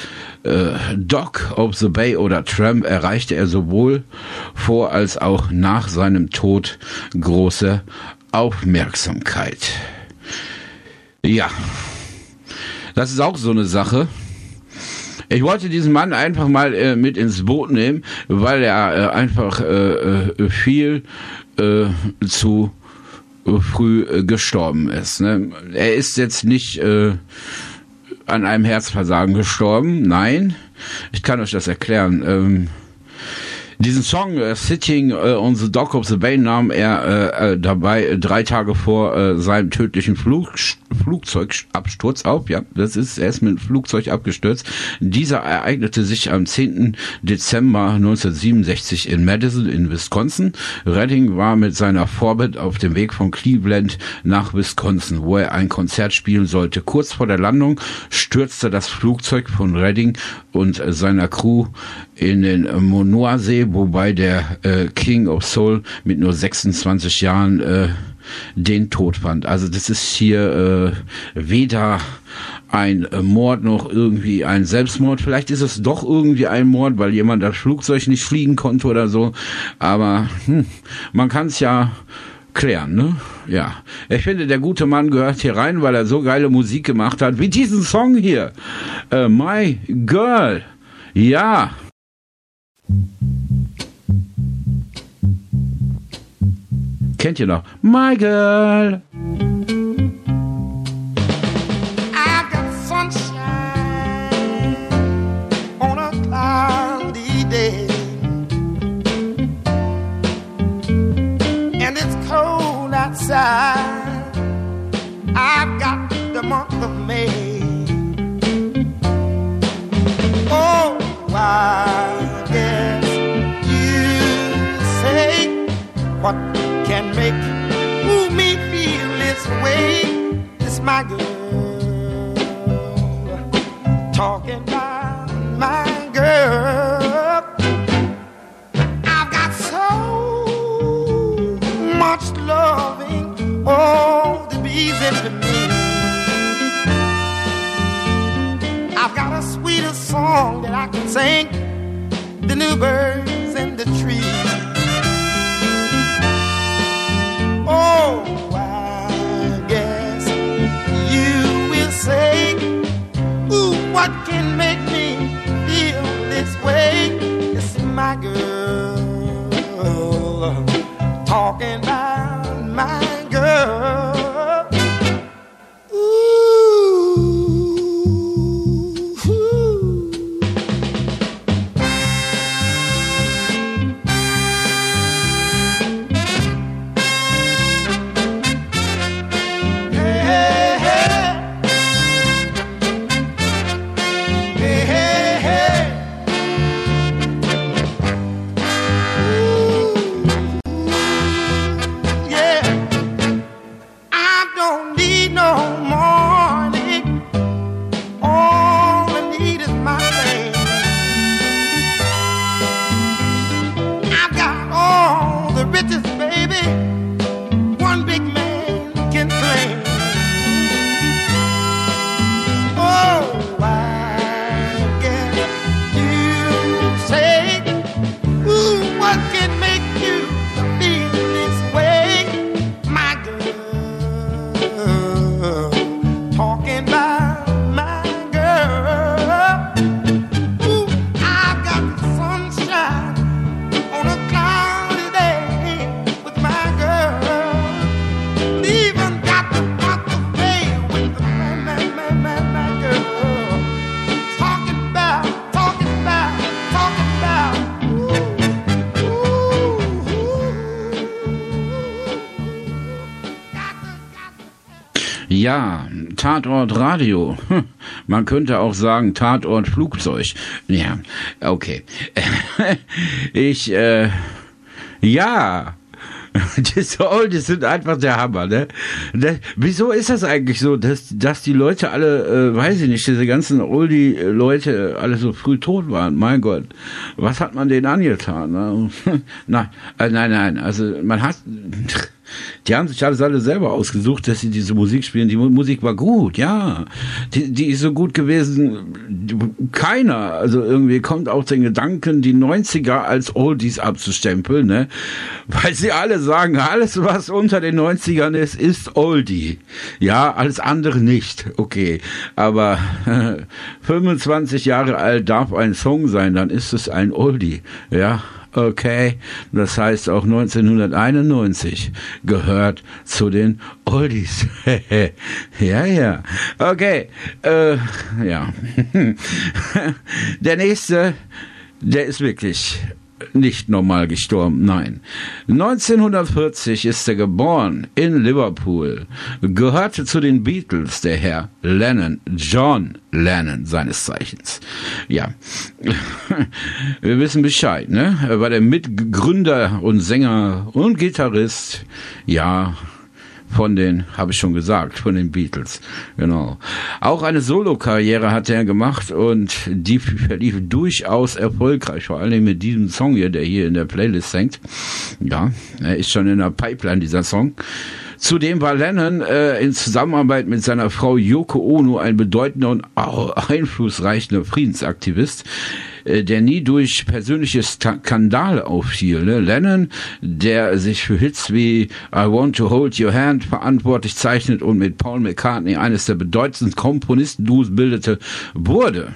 äh, Dock of the Bay oder Tramp erreichte er sowohl vor als auch nach seinem Tod große Aufmerksamkeit. Ja, das ist auch so eine Sache. Ich wollte diesen Mann einfach mal äh, mit ins Boot nehmen, weil er äh, einfach äh, äh viel äh, zu früh äh, gestorben ist. Ne? Er ist jetzt nicht äh, an einem Herzversagen gestorben, nein. Ich kann euch das erklären. Ähm, diesen Song uh, Sitting uh, on the Dock of the Bay nahm er uh, dabei drei Tage vor seinem tödlichen Flug, Flugzeugabsturz auf. Ja, das ist, er ist mit Flugzeug abgestürzt. Dieser ereignete sich am 10. Dezember 1967 in Madison in Wisconsin. Redding war mit seiner Vorband auf dem Weg von Cleveland nach Wisconsin, wo er ein Konzert spielen sollte. Kurz vor der Landung stürzte das Flugzeug von Redding und seiner Crew in den Monoa-See, wobei der äh, King of Soul mit nur 26 Jahren äh, den Tod fand. Also das ist hier äh, weder ein Mord noch irgendwie ein Selbstmord. Vielleicht ist es doch irgendwie ein Mord, weil jemand das Flugzeug nicht fliegen konnte oder so. Aber hm, man kann es ja klären, ne? Ja. Ich finde, der gute Mann gehört hier rein, weil er so geile Musik gemacht hat, wie diesen Song hier. Uh, My Girl. Ja. Kennt ihr noch? My Girl. I got sunshine on a cloudy day. And it's cold outside. I've got the month of May. Oh, I my girl talking about my girl. I've got so much loving, oh, the bees into me. I've got a sweeter song that I can sing the new birds in the trees. And. Tatort Radio. Hm, Man könnte auch sagen Tatort Flugzeug. Ja, okay. Ich, äh, ja. Diese Oldies sind einfach der Hammer, ne? ne? Wieso ist das eigentlich so, dass, dass die Leute alle, äh, weiß ich nicht, diese ganzen Oldie-Leute alle so früh tot waren? Mein Gott, was hat man denen angetan? Ne? nein, äh, nein, nein, also man hat, die haben sich alles alle selber ausgesucht, dass sie diese Musik spielen. Die Mu- Musik war gut, ja. Die, die ist so gut gewesen, keiner, also irgendwie kommt auch den Gedanken, die 90er als Oldies abzustempeln, ne? Weil sie alle sagen, alles was unter den 90ern ist, ist Oldie. Ja, alles andere nicht. Okay. Aber 25 Jahre alt darf ein Song sein, dann ist es ein Oldie. Ja. Okay, das heißt auch 1991 gehört zu den Oldies. ja, ja. Okay, äh, ja. Der nächste, der ist wirklich nicht normal gestorben, nein. 1940 ist er geboren in Liverpool, gehörte zu den Beatles, der Herr Lennon, John Lennon seines Zeichens. Ja, wir wissen Bescheid, ne? Er war der Mitgründer und Sänger und Gitarrist, ja, von den, habe ich schon gesagt, von den Beatles. Genau. Auch eine Solokarriere hat er gemacht und die verlief durchaus erfolgreich, vor allem mit diesem Song hier, der hier in der Playlist hängt. Ja, er ist schon in der Pipeline, dieser Song. Zudem war Lennon äh, in Zusammenarbeit mit seiner Frau Yoko Ono ein bedeutender und auch einflussreicher Friedensaktivist, der nie durch persönliche Skandale auffiel. Ne? Lennon, der sich für Hits wie I Want to Hold Your Hand verantwortlich zeichnet und mit Paul McCartney eines der bedeutendsten Komponisten-Duos bildete, wurde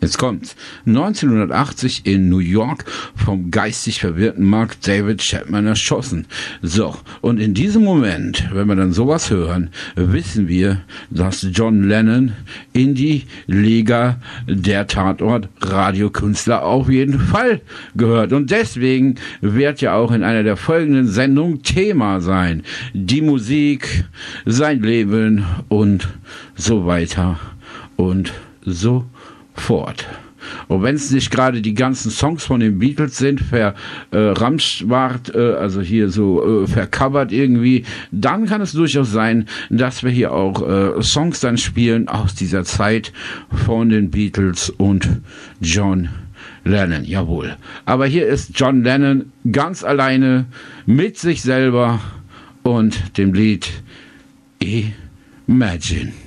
Jetzt kommt's. 1980 in New York vom geistig verwirrten Mark David Chapman erschossen. So, und in diesem Moment, wenn wir dann sowas hören, wissen wir, dass John Lennon in die Liga der Tatort-Radiokünstler auf jeden Fall gehört. Und deswegen wird ja auch in einer der folgenden Sendungen Thema sein. Die Musik, sein Leben und so weiter und so fort. Und wenn es nicht gerade die ganzen Songs von den Beatles sind, verramscht ward, äh, also hier so äh, vercovert irgendwie, dann kann es durchaus sein, dass wir hier auch äh, Songs dann spielen aus dieser Zeit von den Beatles und John Lennon, jawohl. Aber hier ist John Lennon ganz alleine mit sich selber und dem Lied. Imagine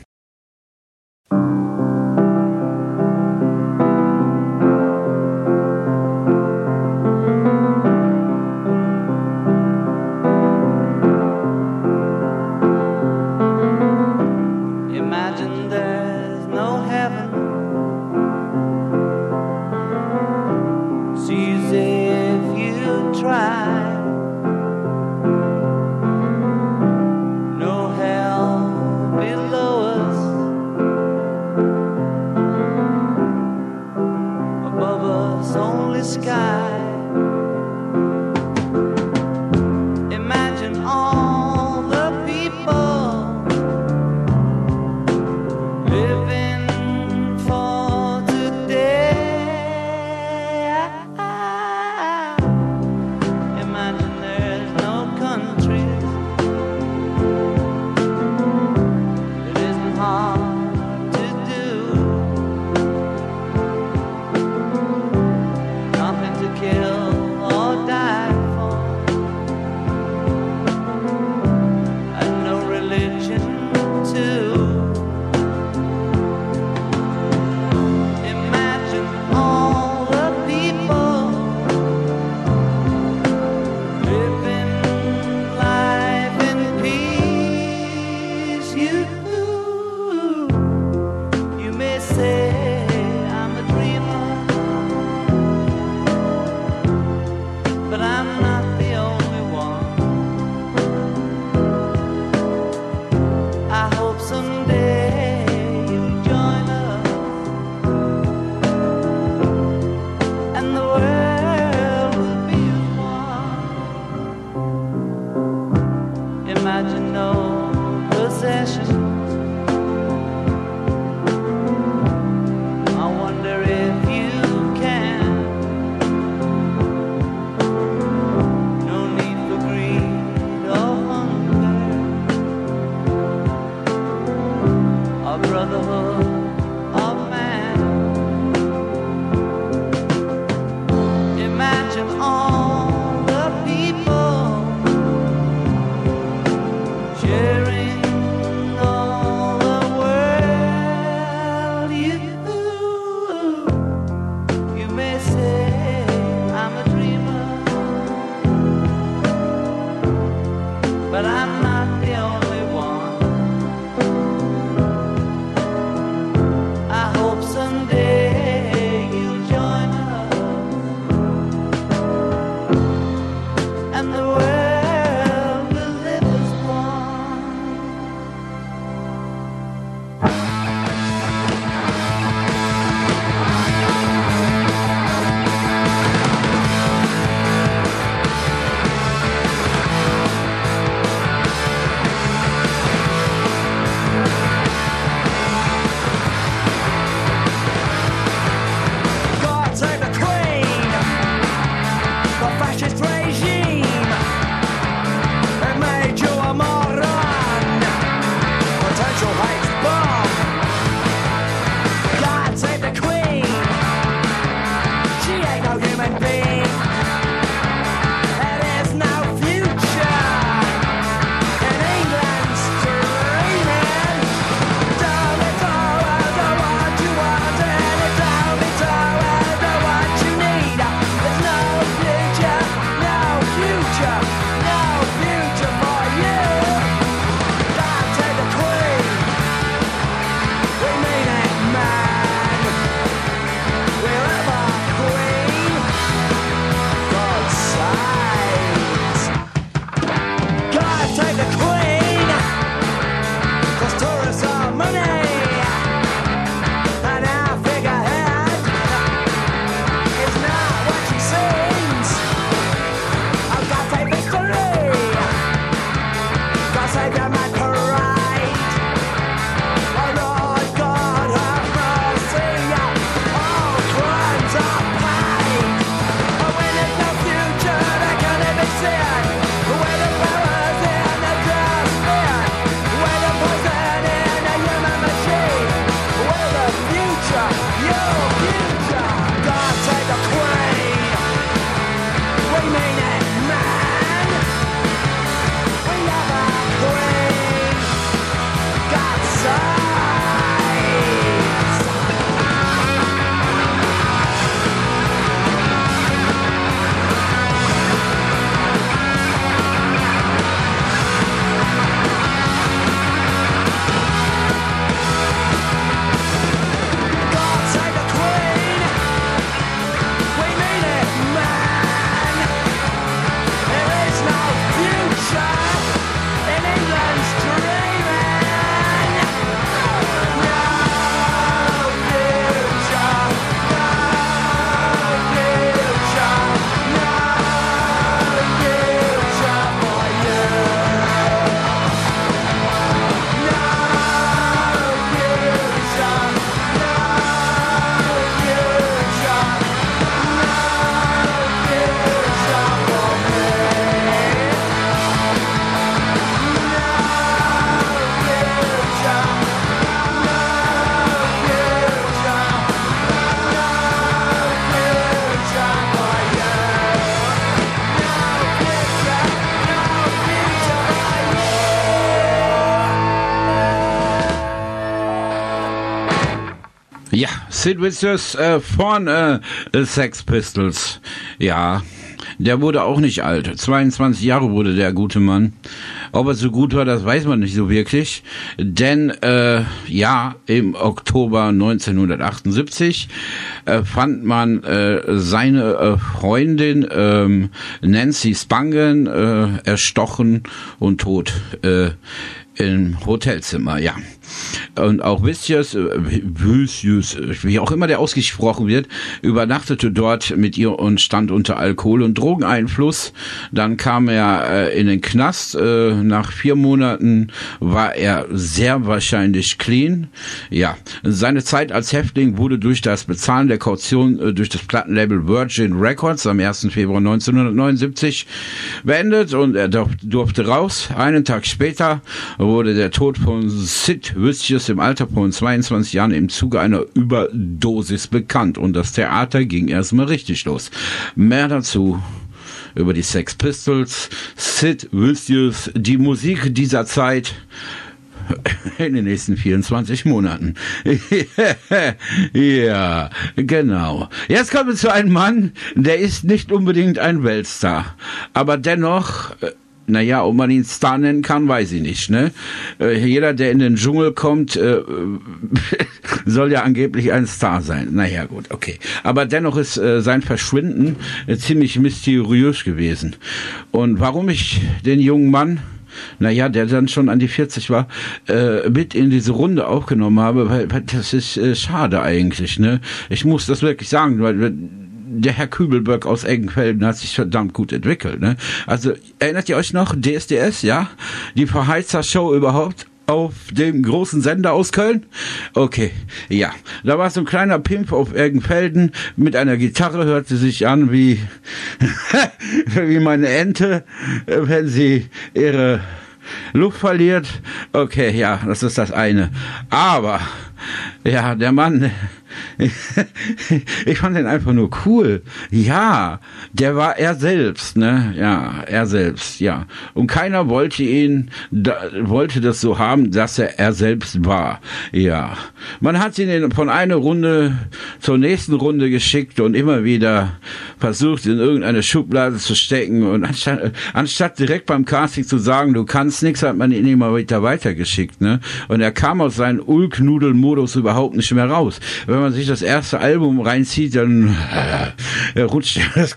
Sid Vicious äh, von äh, Sex Pistols. Ja, der wurde auch nicht alt. 22 Jahre wurde der gute Mann. Ob er so gut war, das weiß man nicht so wirklich. Denn äh, ja, im Oktober 1978 äh, fand man äh, seine äh, Freundin ähm, Nancy Spangen äh, erstochen und tot äh, im Hotelzimmer, ja. Und auch Vicious, äh, Vicious, wie auch immer der ausgesprochen wird, übernachtete dort mit ihr und stand unter Alkohol- und Drogeneinfluss. Dann kam er äh, in den Knast. Äh, nach vier Monaten war er sehr wahrscheinlich clean. Ja, seine Zeit als Häftling wurde durch das Bezahlen der Kaution äh, durch das Plattenlabel Virgin Records am 1. Februar 1979 beendet und er durfte raus. Einen Tag später wurde der Tod von Sid Vicious im Alter von 22 Jahren im Zuge einer Überdosis bekannt und das Theater ging erstmal richtig los. Mehr dazu über die Sex Pistols, Sid Vicious, die Musik dieser Zeit in den nächsten 24 Monaten. ja, genau. Jetzt kommen wir zu einem Mann, der ist nicht unbedingt ein Weltstar, aber dennoch äh, naja, ob man ihn Star nennen kann, weiß ich nicht. Ne? Äh, jeder, der in den Dschungel kommt, äh, soll ja angeblich ein Star sein. Naja, gut, okay. Aber dennoch ist äh, sein Verschwinden äh, ziemlich mysteriös gewesen. Und warum ich den jungen Mann naja, der dann schon an die 40 war, äh, mit in diese Runde aufgenommen habe, weil, weil das ist äh, schade eigentlich, ne? Ich muss das wirklich sagen, weil der Herr Kübelberg aus Eggenfelden hat sich verdammt gut entwickelt. Ne? Also erinnert ihr euch noch, DSDS, ja? Die Verheizer-Show überhaupt? auf dem großen Sender aus Köln? Okay, ja. Da war so ein kleiner Pimp auf Eggenfelden mit einer Gitarre, hörte sich an wie, wie meine Ente, wenn sie ihre Luft verliert. Okay, ja, das ist das eine. Aber, ja, der Mann, ich fand den einfach nur cool. Ja, der war er selbst, ne? Ja, er selbst, ja. Und keiner wollte ihn, da, wollte das so haben, dass er er selbst war. Ja. Man hat ihn von einer Runde zur nächsten Runde geschickt und immer wieder versucht, in irgendeine Schublade zu stecken. Und anstatt, anstatt direkt beim Casting zu sagen, du kannst nichts, hat man ihn immer wieder weitergeschickt, ne? Und er kam aus seinem Ulknudelmodus überhaupt nicht mehr raus. Wenn man sich das erste Album reinzieht, dann äh, rutscht das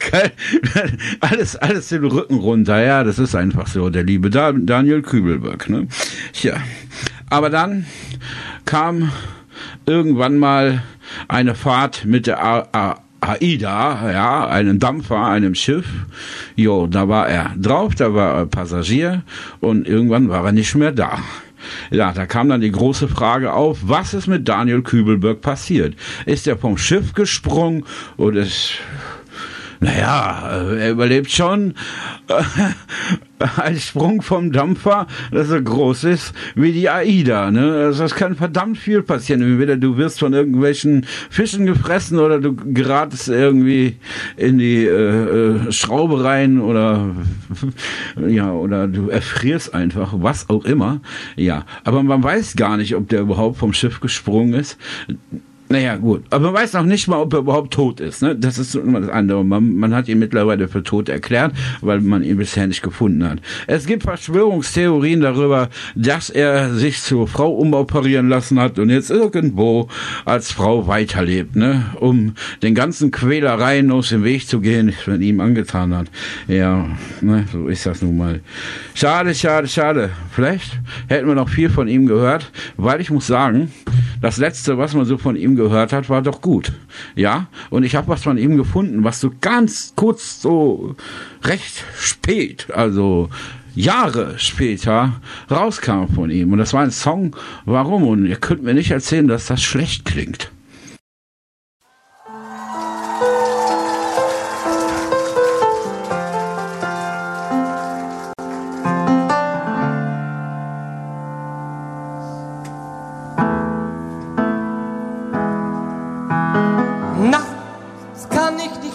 alles, alles den Rücken runter. Ja, das ist einfach so, der liebe Daniel Kübelberg. Ne? Tja, aber dann kam irgendwann mal eine Fahrt mit der A A AIDA, ja, einem Dampfer, einem Schiff. Jo, da war er drauf, da war er Passagier und irgendwann war er nicht mehr da. Ja, da kam dann die große Frage auf, was ist mit Daniel Kübelberg passiert? Ist er vom Schiff gesprungen oder ist naja, äh, er überlebt schon ein Sprung vom Dampfer, das so groß ist wie die AIDA. Ne? Also das kann verdammt viel passieren. Entweder du wirst von irgendwelchen Fischen gefressen oder du geratest irgendwie in die äh, äh Schraube rein oder ja oder du erfrierst einfach, was auch immer. Ja, aber man weiß gar nicht, ob der überhaupt vom Schiff gesprungen ist. Naja, gut. Aber man weiß noch nicht mal, ob er überhaupt tot ist. Ne? Das ist immer das andere. Man, man hat ihn mittlerweile für tot erklärt, weil man ihn bisher nicht gefunden hat. Es gibt Verschwörungstheorien darüber, dass er sich zur Frau umoperieren lassen hat und jetzt irgendwo als Frau weiterlebt, ne? um den ganzen Quälereien aus dem Weg zu gehen, man ihm angetan hat. Ja, ne? so ist das nun mal. Schade, schade, schade. Vielleicht hätten wir noch viel von ihm gehört, weil ich muss sagen, das letzte, was man so von ihm gehört hat, war doch gut. Ja, und ich habe was von ihm gefunden, was so ganz kurz, so recht spät, also Jahre später rauskam von ihm. Und das war ein Song, warum? Und ihr könnt mir nicht erzählen, dass das schlecht klingt.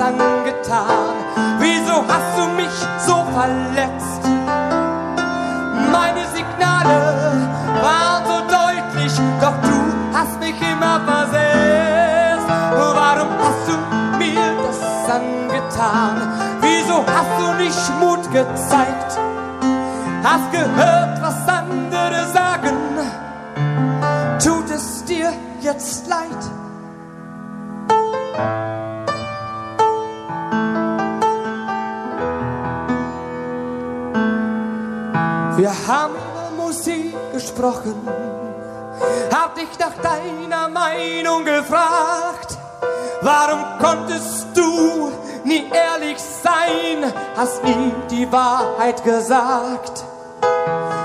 angetan? Wieso hast du mich so verletzt? Meine Signale waren so deutlich, doch du hast mich immer versetzt. Warum hast du mir das angetan? Wieso hast du nicht Mut gezeigt? Hast gehört, was andere sagen? Tut es dir jetzt leid? Über Musik gesprochen, hab dich nach deiner Meinung gefragt. Warum konntest du nie ehrlich sein, hast nie die Wahrheit gesagt?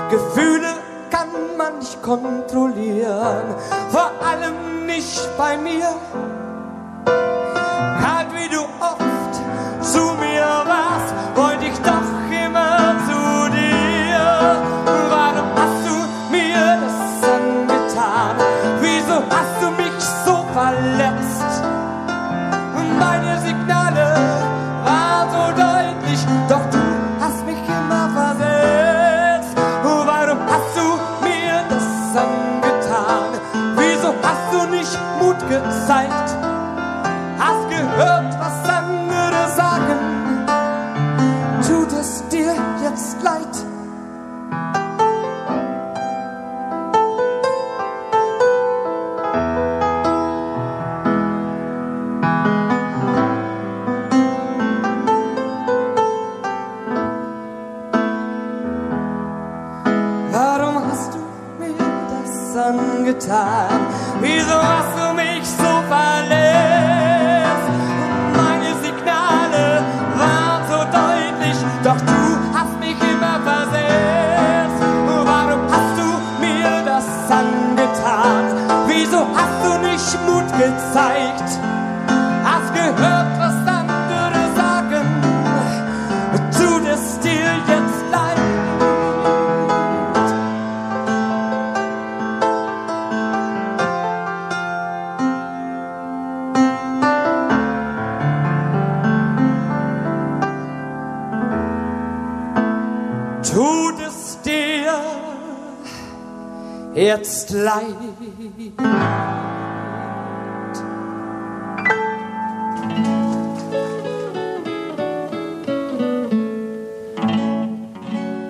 Gefühle kann man nicht kontrollieren, vor allem nicht bei mir. Halt wie du oft zu mir warst, wollte ich doch Warum jetzt leid?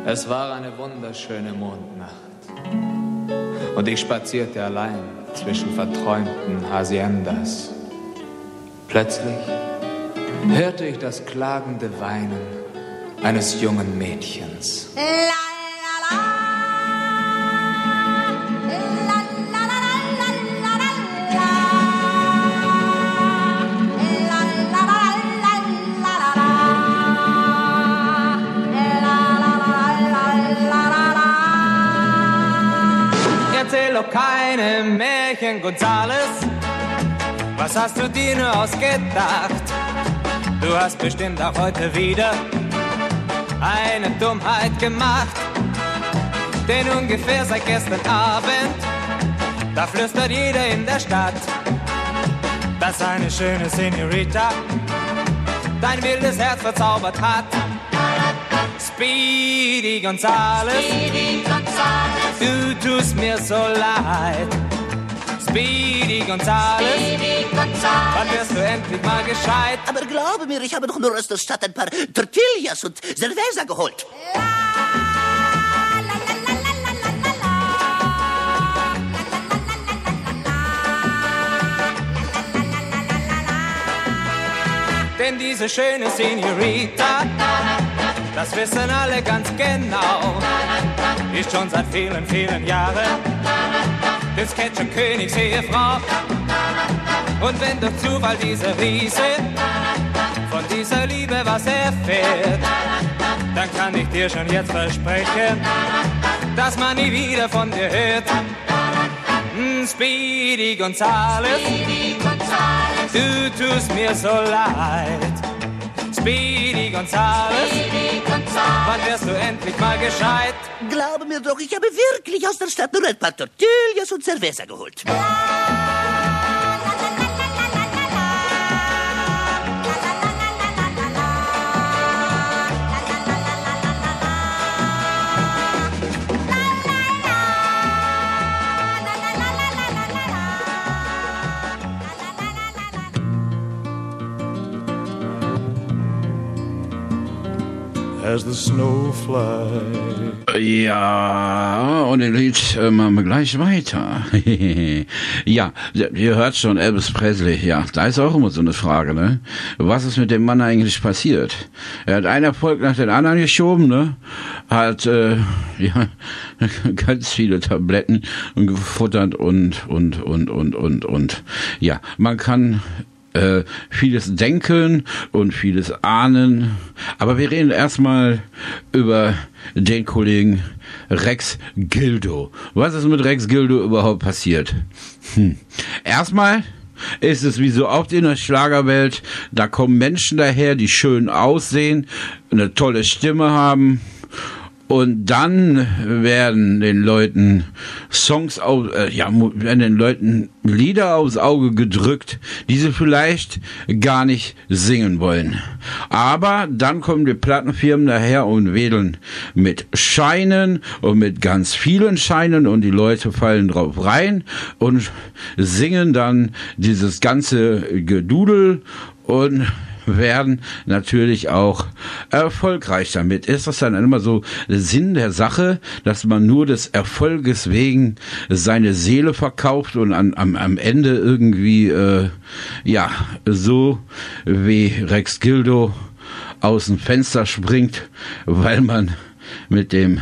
Es war eine wunderschöne Mondnacht. Und ich spazierte allein zwischen verträumten Haciendas. Plötzlich hörte ich das klagende Weinen eines jungen Mädchens. Erzähl doch keine Märchen, Gonzales. Was hast du dir nur ausgedacht? Du hast bestimmt auch heute wieder eine Dummheit gemacht. Denn ungefähr seit gestern Abend, da flüstert jeder in der Stadt, dass eine schöne Senorita dein wildes Herz verzaubert hat. Speedy Gonzales, du tust mir so leid. Speedy Gonzales, wann wirst du endlich mal gescheit? Aber glaube mir, ich habe doch nur aus der Stadt ein paar Tortillas und Cerveza geholt. Denn diese schöne Senorita, das wissen alle ganz genau, ist schon seit vielen, vielen Jahren des Ketchup-Königs Ehefrau. Und wenn durch Zufall dieser Riese von dieser Liebe was erfährt, dann kann ich dir schon jetzt versprechen, dass man nie wieder von dir hört. Mm, bin Speedy Gonzales. Du tust mir so leid. Speedy Gonzales. Wann wirst du endlich mal gescheit? Glaube mir doch, ich habe wirklich aus der Stadt nur ein paar Tortillas und Cerveza geholt. As the snow flies. Ja, und den Lied äh, machen wir gleich weiter. ja, ihr hört schon, Elvis Presley, ja, da ist auch immer so eine Frage, ne? Was ist mit dem Mann eigentlich passiert? Er hat einen Erfolg nach den anderen geschoben, ne? Hat, äh, ja, ganz viele Tabletten gefuttert und, und, und, und, und, und. Ja, man kann äh, vieles denken und vieles ahnen. Aber wir reden erstmal über den Kollegen Rex Gildo. Was ist mit Rex Gildo überhaupt passiert? Hm. Erstmal ist es wie so oft in der Schlagerwelt, da kommen Menschen daher, die schön aussehen, eine tolle Stimme haben und dann werden den Leuten Songs, auf, äh, ja, werden den Leuten Lieder aufs Auge gedrückt, die sie vielleicht gar nicht singen wollen. Aber dann kommen die Plattenfirmen daher und wedeln mit Scheinen und mit ganz vielen Scheinen und die Leute fallen drauf rein und singen dann dieses ganze Gedudel und werden natürlich auch erfolgreich damit. Ist das dann immer so Sinn der Sache, dass man nur des Erfolges wegen seine Seele verkauft und an, am, am Ende irgendwie, äh, ja, so wie Rex Gildo aus dem Fenster springt, weil man mit dem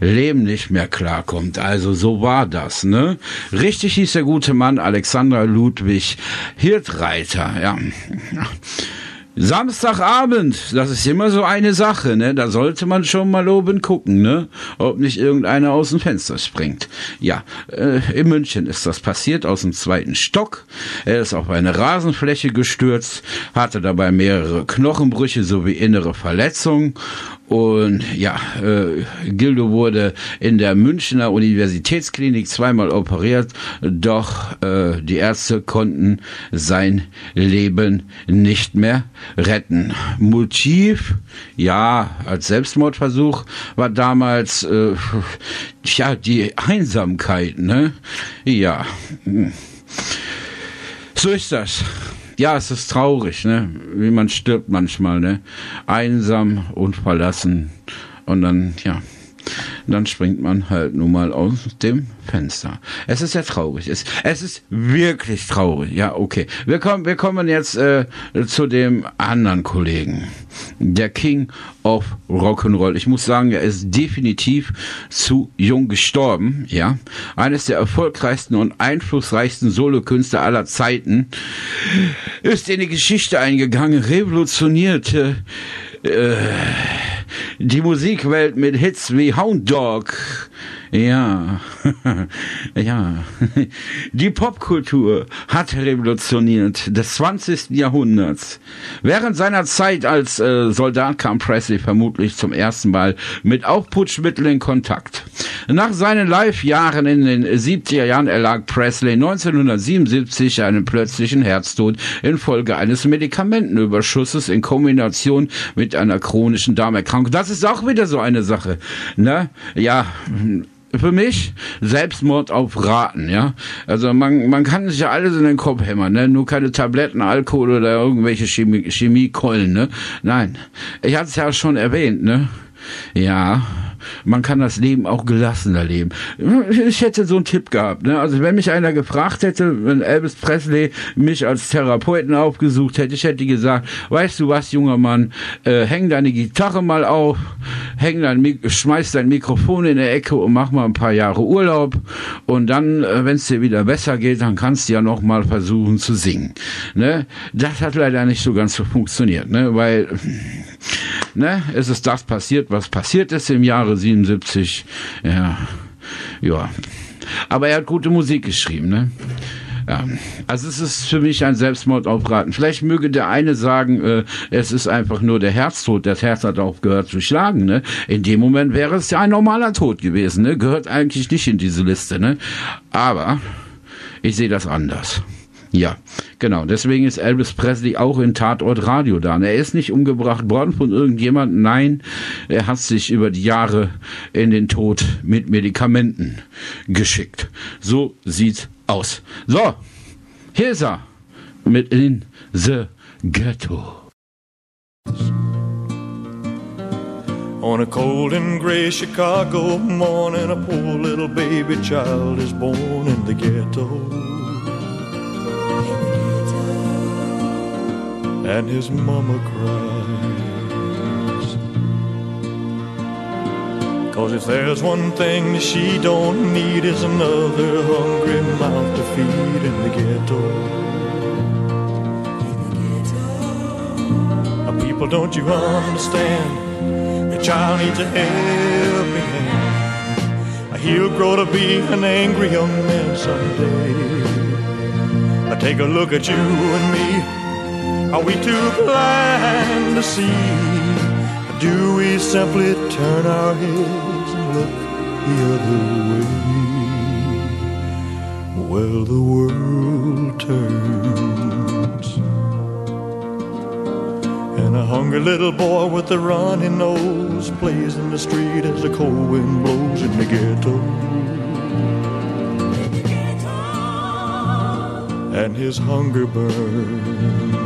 Leben nicht mehr klarkommt. Also so war das, ne? Richtig hieß der gute Mann Alexander Ludwig Hirtreiter, ja. Samstagabend, das ist immer so eine Sache, ne? Da sollte man schon mal oben gucken, ne? Ob nicht irgendeiner aus dem Fenster springt. Ja, äh, in München ist das passiert aus dem zweiten Stock. Er ist auf eine Rasenfläche gestürzt, hatte dabei mehrere Knochenbrüche sowie innere Verletzungen und ja, äh, Gildo wurde in der Münchner Universitätsklinik zweimal operiert, doch äh, die Ärzte konnten sein Leben nicht mehr retten. Motiv, ja, als Selbstmordversuch war damals äh, ja die Einsamkeit, ne? Ja. So ist das ja, es ist traurig, ne? Wie man stirbt manchmal, ne? Einsam und verlassen. Und dann, ja, dann springt man halt nun mal aus dem Fenster. Es ist ja traurig. Es, es ist wirklich traurig. Ja, okay. Wir kommen, wir kommen jetzt äh, zu dem anderen Kollegen. Der King of Rock'n'Roll. Ich muss sagen, er ist definitiv zu jung gestorben. Ja, eines der erfolgreichsten und einflussreichsten Solokünstler aller Zeiten ist in die Geschichte eingegangen, revolutionierte äh, die Musikwelt mit Hits wie Hound Dog, ja, ja. Die Popkultur hat revolutioniert des 20. Jahrhunderts. Während seiner Zeit als äh, Soldat kam Presley vermutlich zum ersten Mal mit Aufputschmitteln in Kontakt. Nach seinen Live-Jahren in den 70er Jahren erlag Presley 1977 einem plötzlichen Herztod infolge eines Medikamentenüberschusses in Kombination mit einer chronischen Darmerkrankung. Das ist auch wieder so eine Sache. Ne? Ja, für mich Selbstmord auf Raten, ja. Also man, man kann sich ja alles in den Kopf hämmern, ne? Nur keine Tabletten, Alkohol oder irgendwelche Chemie, Chemiekeulen, ne? Nein. Ich hatte es ja schon erwähnt, ne? Ja, man kann das Leben auch gelassener leben. Ich hätte so einen Tipp gehabt. Ne? Also wenn mich einer gefragt hätte, wenn Elvis Presley mich als Therapeuten aufgesucht hätte, ich hätte gesagt, weißt du was, junger Mann, äh, häng deine Gitarre mal auf, häng dein, schmeiß dein Mikrofon in der Ecke und mach mal ein paar Jahre Urlaub und dann, äh, wenn es dir wieder besser geht, dann kannst du ja noch mal versuchen zu singen. Ne? Das hat leider nicht so ganz so funktioniert, ne? weil ne, es ist das passiert, was passiert ist im Jahre 77. Ja, ja. Aber er hat gute Musik geschrieben, ne? Ja, also es ist für mich ein Selbstmordaufraten. Vielleicht möge der eine sagen, äh, es ist einfach nur der Herztod. Das Herz hat aufgehört zu schlagen. Ne? In dem Moment wäre es ja ein normaler Tod gewesen. Ne? Gehört eigentlich nicht in diese Liste. Ne? Aber ich sehe das anders. Ja, genau. Deswegen ist Elvis Presley auch in Tatort Radio da. Er ist nicht umgebracht worden von irgendjemandem. Nein, er hat sich über die Jahre in den Tod mit Medikamenten geschickt. So sieht's aus. So, hier ist er mit In the Ghetto. On a cold and gray Chicago morning, a poor little baby child is born in the ghetto. And his mama cries. Cause if there's one thing she don't need is another hungry mouth to feed in the ghetto. People, don't you understand? The child needs a helping hand. He'll grow to be an angry young man someday. I take a look at you and me. Are we too blind to see? Do we simply turn our heads and look the other way? Well, the world turns. And a hungry little boy with a runny nose plays in the street as the cold wind blows in the ghetto. And his hunger burns.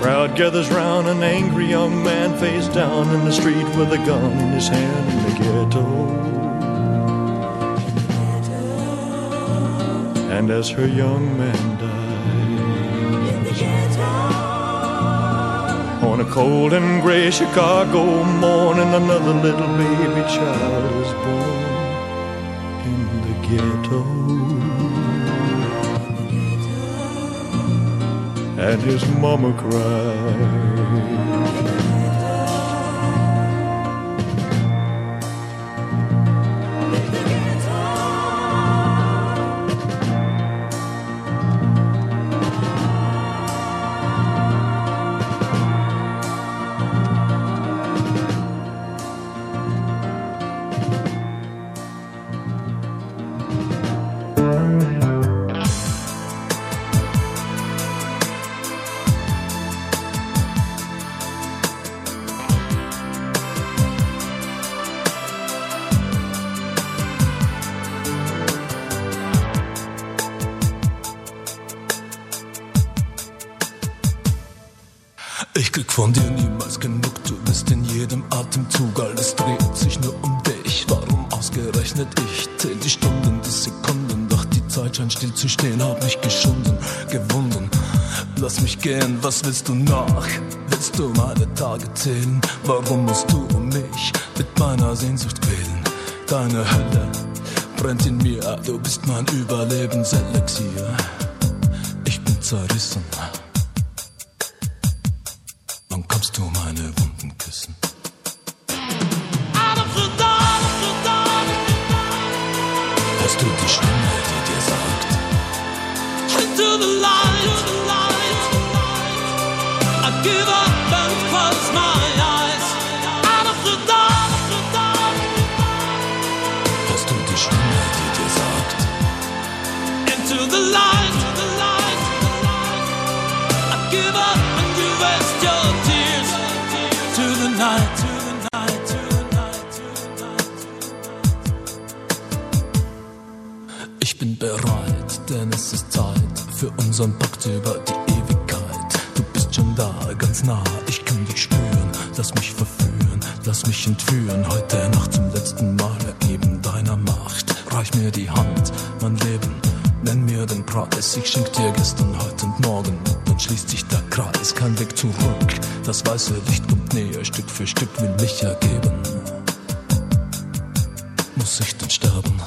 Crowd gathers round, an angry young man face down in the street with a gun in his hand in the ghetto. And as her young man dies, in the ghetto, on a cold and gray Chicago morning, another little baby child is born in the ghetto. And his mama cries. Was willst du nach? Willst du meine Tage zählen? Da, ganz nah, ich kann dich spüren, lass mich verführen. Lass mich entführen heute Nacht zum letzten Mal ergeben deiner Macht. Reich mir die Hand, mein Leben, nenn mir den Preis. Ich schenk dir gestern, heute und morgen. Dann schließt sich der Kreis, kein Weg zurück. Das weiße Licht kommt näher, Stück für Stück will mich ergeben. Muss ich denn sterben,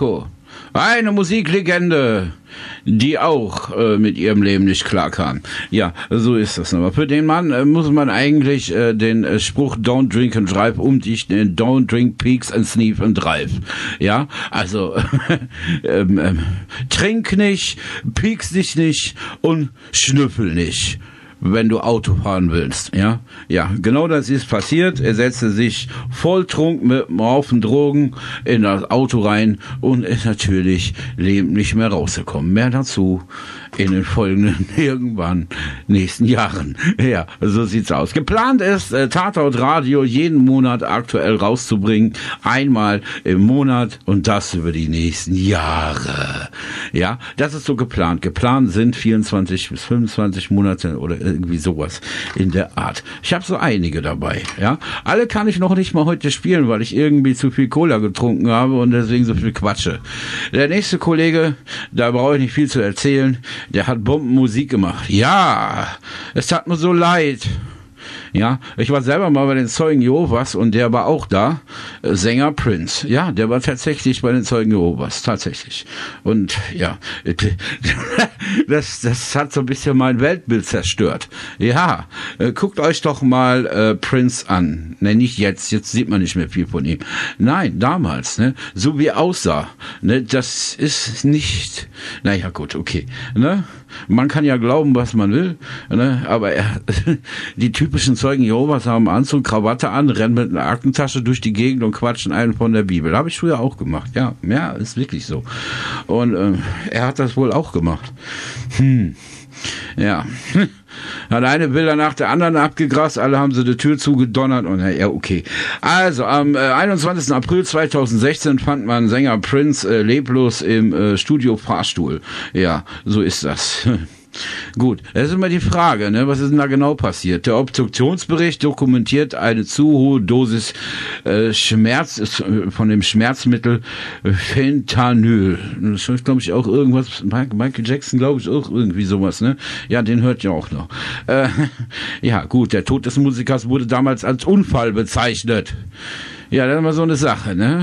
Falco. Eine Musiklegende, die auch äh, mit ihrem Leben nicht klarkam. Ja, so ist das. Aber für den Mann äh, muss man eigentlich äh, den äh, Spruch Don't drink and drive umdichten in Don't drink peaks and sneeze and drive. Ja, also ähm, ähm, trink nicht, pieks dich nicht und schnüffel nicht wenn du Auto fahren willst, ja? Ja, genau das ist passiert. Er setzte sich volltrunk mit einem Haufen Drogen in das Auto rein und ist natürlich lebend nicht mehr rausgekommen. Mehr dazu in den folgenden irgendwann nächsten Jahren. Ja, so sieht's aus. Geplant ist, äh, Tatort Radio jeden Monat aktuell rauszubringen. Einmal im Monat und das über die nächsten Jahre. Ja, das ist so geplant. Geplant sind 24 bis 25 Monate oder irgendwie sowas in der Art. Ich habe so einige dabei. Ja, alle kann ich noch nicht mal heute spielen, weil ich irgendwie zu viel Cola getrunken habe und deswegen so viel quatsche. Der nächste Kollege, da brauche ich nicht viel zu erzählen, der hat Bombenmusik gemacht. Ja, es tat mir so leid. Ja, ich war selber mal bei den Zeugen Jehovas und der war auch da. Äh, Sänger Prince. Ja, der war tatsächlich bei den Zeugen Jehovas. Tatsächlich. Und ja, das, das hat so ein bisschen mein Weltbild zerstört. Ja, äh, guckt euch doch mal äh, Prince an. Ne, nicht jetzt. Jetzt sieht man nicht mehr viel von ihm. Nein, damals, ne, so wie er aussah. Ne, das ist nicht. Naja, gut, okay. Ne? Man kann ja glauben, was man will, ne? aber er, die typischen Zeugen Jehovas haben Anzug, Krawatte an, rennen mit einer Aktentasche durch die Gegend und quatschen einen von der Bibel. Habe ich früher auch gemacht, ja, ja, ist wirklich so. Und äh, er hat das wohl auch gemacht. Hm. Ja. Hat eine Bilder nach der anderen abgegrast, alle haben sie die Tür zugedonnert und ja, okay. Also, am äh, 21. April 2016 fand man Sänger Prince äh, leblos im äh, Studio Fahrstuhl. Ja, so ist das. Gut, das ist immer die Frage, ne? was ist denn da genau passiert? Der Obduktionsbericht dokumentiert eine zu hohe Dosis äh, Schmerz äh, von dem Schmerzmittel Fentanyl. Das ist, glaube ich, auch irgendwas, Michael Jackson, glaube ich, auch irgendwie sowas, ne? Ja, den hört ihr auch noch. Äh, ja, gut, der Tod des Musikers wurde damals als Unfall bezeichnet. Ja, das ist immer so eine Sache, ne?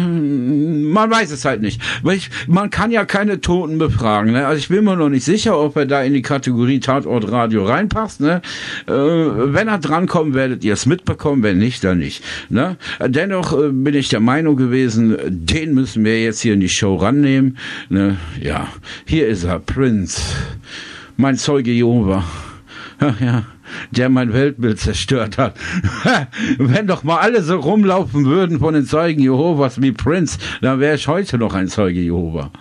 Man weiß es halt nicht. Weil ich, man kann ja keine Toten befragen, ne? Also ich bin mir noch nicht sicher, ob er da in die Kategorie Tatort Radio reinpasst, ne? Äh, wenn er drankommt, werdet ihr es mitbekommen, wenn nicht, dann nicht, ne? Dennoch äh, bin ich der Meinung gewesen, den müssen wir jetzt hier in die Show rannehmen, ne? Ja, hier ist er, Prince, mein Zeuge Jehova. Ja der mein Weltbild zerstört hat. Wenn doch mal alle so rumlaufen würden von den Zeugen Jehovas wie Prince, dann wäre ich heute noch ein Zeuge Jehova.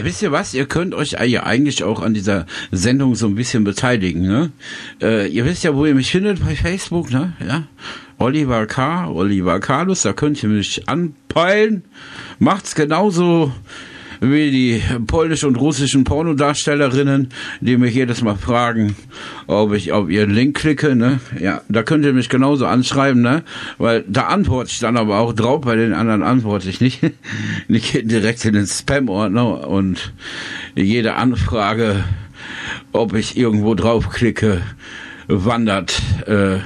Äh, wisst ihr was? Ihr könnt euch ja eigentlich auch an dieser Sendung so ein bisschen beteiligen, ne? Äh, ihr wisst ja, wo ihr mich findet bei Facebook, ne? Ja. Oliver K., Oliver Carlos, da könnt ihr mich anpeilen. Macht's genauso wie die polnisch und russischen Pornodarstellerinnen, die mich jedes Mal fragen, ob ich auf ihren Link klicke, ne? Ja, da könnt ihr mich genauso anschreiben, ne? Weil da antworte ich dann aber auch drauf, bei den anderen antworte ich nicht. Die gehen direkt in den Spam-Ordner und jede Anfrage, ob ich irgendwo draufklicke, wandert äh,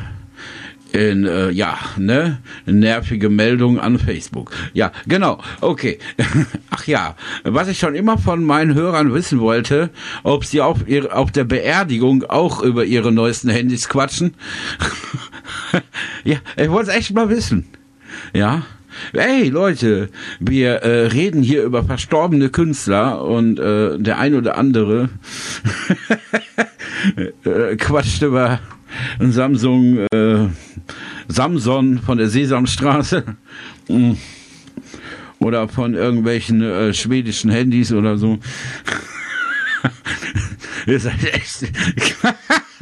in, äh, ja, ne, nervige Meldung an Facebook. Ja, genau, okay. Ach ja, was ich schon immer von meinen Hörern wissen wollte, ob sie auf, ihr, auf der Beerdigung auch über ihre neuesten Handys quatschen. ja, ich wollte es echt mal wissen. Ja. Hey Leute, wir äh, reden hier über verstorbene Künstler und äh, der ein oder andere äh, quatscht über Samsung, äh, Samson von der Sesamstraße mm. oder von irgendwelchen äh, schwedischen Handys oder so. Ihr seid echt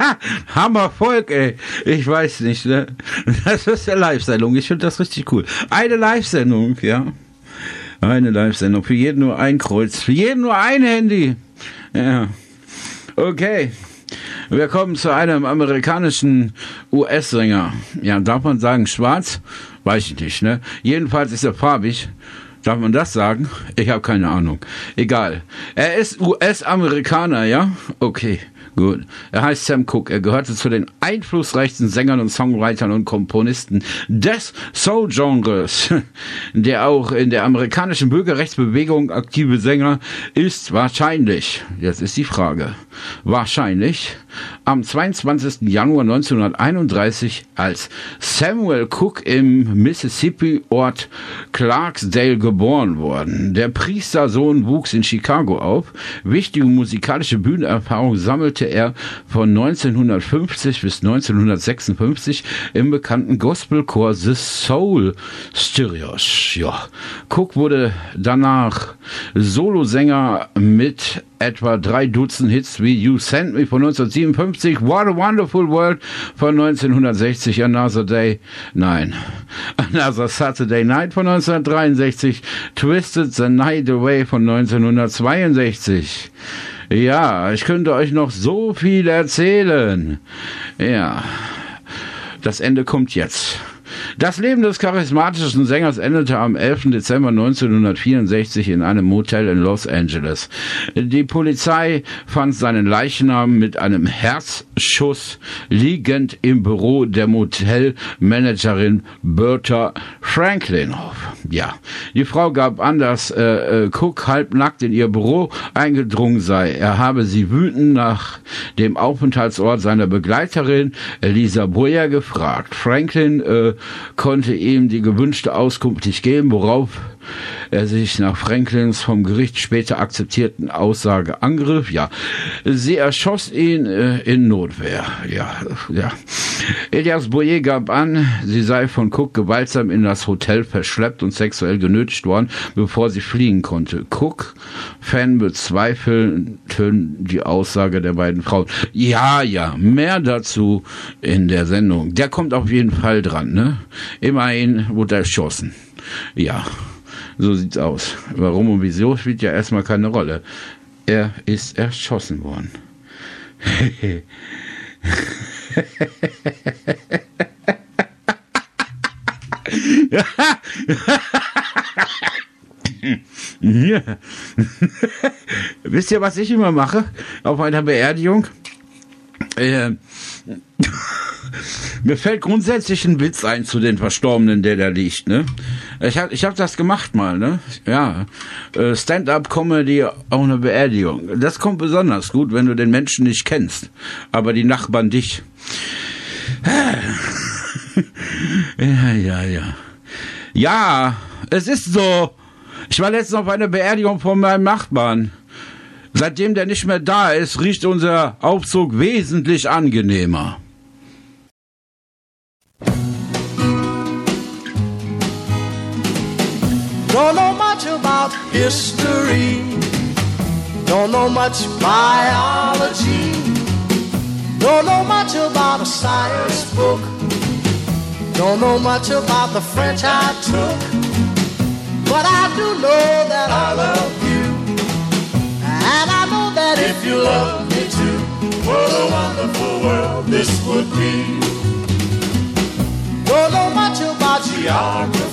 Hammervolk, ey. Ich weiß nicht, ne? Das ist eine Live-Sendung. Ich finde das richtig cool. Eine Live-Sendung, ja. Eine Live-Sendung. Für jeden nur ein Kreuz. Für jeden nur ein Handy. Ja. Okay. Wir kommen zu einem amerikanischen US-Sänger. Ja, darf man sagen schwarz? Weiß ich nicht, ne? Jedenfalls ist er farbig. Darf man das sagen? Ich habe keine Ahnung. Egal. Er ist US-Amerikaner, ja? Okay. Gut. Er heißt Sam Cooke. Er gehörte zu den einflussreichsten Sängern und Songwritern und Komponisten des Soul-Genres. Der auch in der amerikanischen Bürgerrechtsbewegung aktive Sänger ist wahrscheinlich, jetzt ist die Frage, wahrscheinlich am 22. Januar 1931 als Samuel Cook im Mississippi-Ort Clarksdale geboren worden. Der Priestersohn wuchs in Chicago auf. Wichtige musikalische Bühnenerfahrung sammelte er von 1950 bis 1956 im bekannten Gospelchor The Soul Stereos. Ja. Cook wurde danach Solosänger mit etwa drei Dutzend Hits wie You Sent Me von 1957, What a Wonderful World von 1960, Another Day, nein, Another Saturday Night von 1963, Twisted the Night Away von 1962. Ja, ich könnte euch noch so viel erzählen. Ja, das Ende kommt jetzt. Das Leben des charismatischen Sängers endete am 11. Dezember 1964 in einem Motel in Los Angeles. Die Polizei fand seinen Leichnam mit einem Herzschuss liegend im Büro der Motelmanagerin Bertha Franklin auf. Ja, die Frau gab an, dass äh, Cook halbnackt in ihr Büro eingedrungen sei. Er habe sie wütend nach dem Aufenthaltsort seiner Begleiterin Elisa Boyer gefragt. Franklin äh, konnte ihm die gewünschte Auskunft nicht geben, worauf er sich nach Franklins vom Gericht später akzeptierten Aussage angriff. Ja, sie erschoss ihn äh, in Notwehr. Ja, ja. Elias Boyer gab an, sie sei von Cook gewaltsam in das Hotel verschleppt und sexuell genötigt worden, bevor sie fliehen konnte. Cook, Fan bezweifelten die Aussage der beiden Frauen. Ja, ja, mehr dazu in der Sendung. Der kommt auf jeden Fall dran, ne? Immerhin wurde er erschossen. Ja. So sieht's aus. Warum und wieso spielt ja erstmal keine Rolle. Er ist erschossen worden. ja. Wisst ihr, was ich immer mache auf einer Beerdigung? Äh, mir fällt grundsätzlich ein Witz ein zu den Verstorbenen, der da liegt, ne? Ich hab, ich hab das gemacht mal, ne? Ja. Äh, Stand-up-Comedy auf einer Beerdigung. Das kommt besonders gut, wenn du den Menschen nicht kennst. Aber die Nachbarn dich. ja, ja, ja. Ja, es ist so. Ich war letztens auf einer Beerdigung von meinem Nachbarn. Seitdem der nicht mehr da ist, riecht unser Aufzug wesentlich angenehmer. Don't know much about history. Don't know much biology. Don't know much about a science book. Don't know much about the French I took. But I do know that I love you. And I know that if you love me too, what a wonderful world this would be. Don't know much about geography.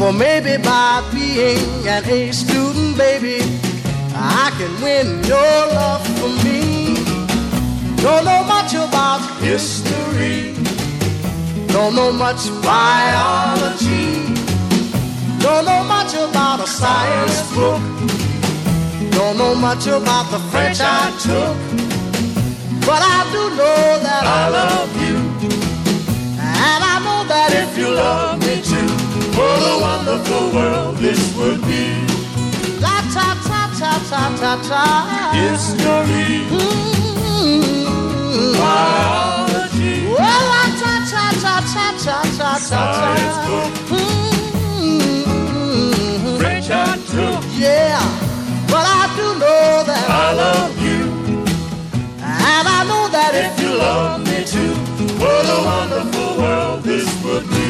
For maybe by being an A student, baby, I can win your love for me. Don't know much about history. Don't know much biology. Don't know much about a science book. Don't know much about the French I took. But I do know that I love you. And I know that if you love me what a wonderful world this would be. La ta ta ta ta ta ta. History. Mm-hmm. Biology. Well, la ta ta ta ta ta ta ta ta. Mm-hmm. French I took. Yeah, but I do know that I love you. And I know that if you love me too, what a wonderful world this would be.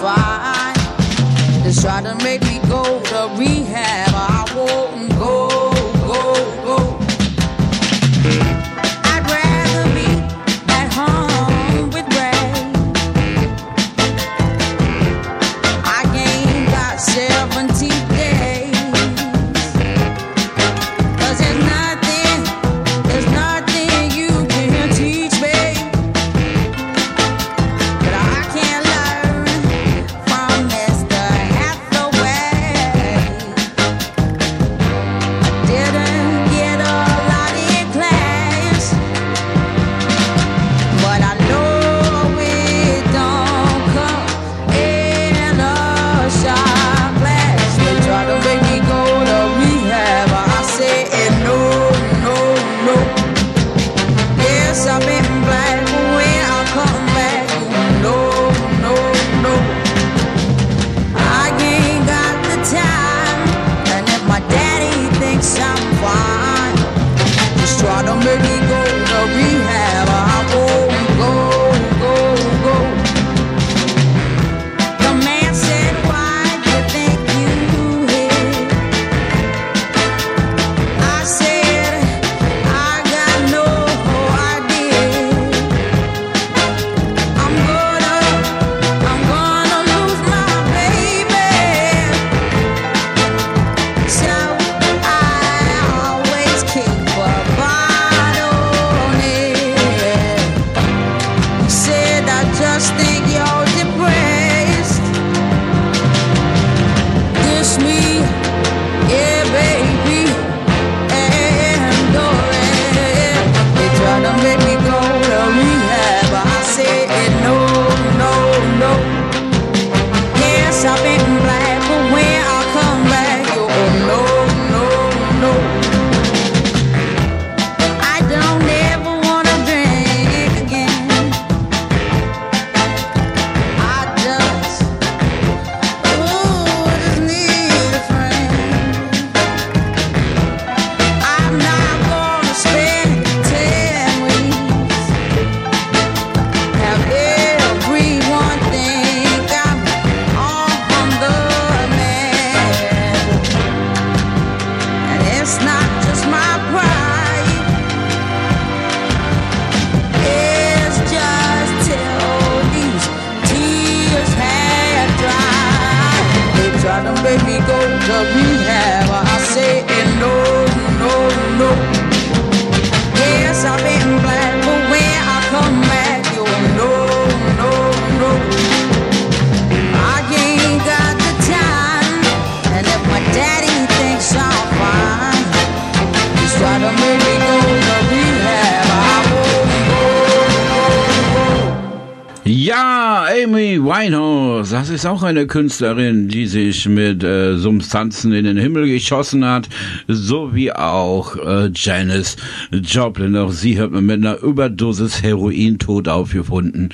Amy Winehouse, das ist auch eine Künstlerin, die sich mit äh, Substanzen in den Himmel geschossen hat, so wie auch äh, Janis Joplin. Auch sie hat man mit einer Überdosis Heroin tot aufgefunden.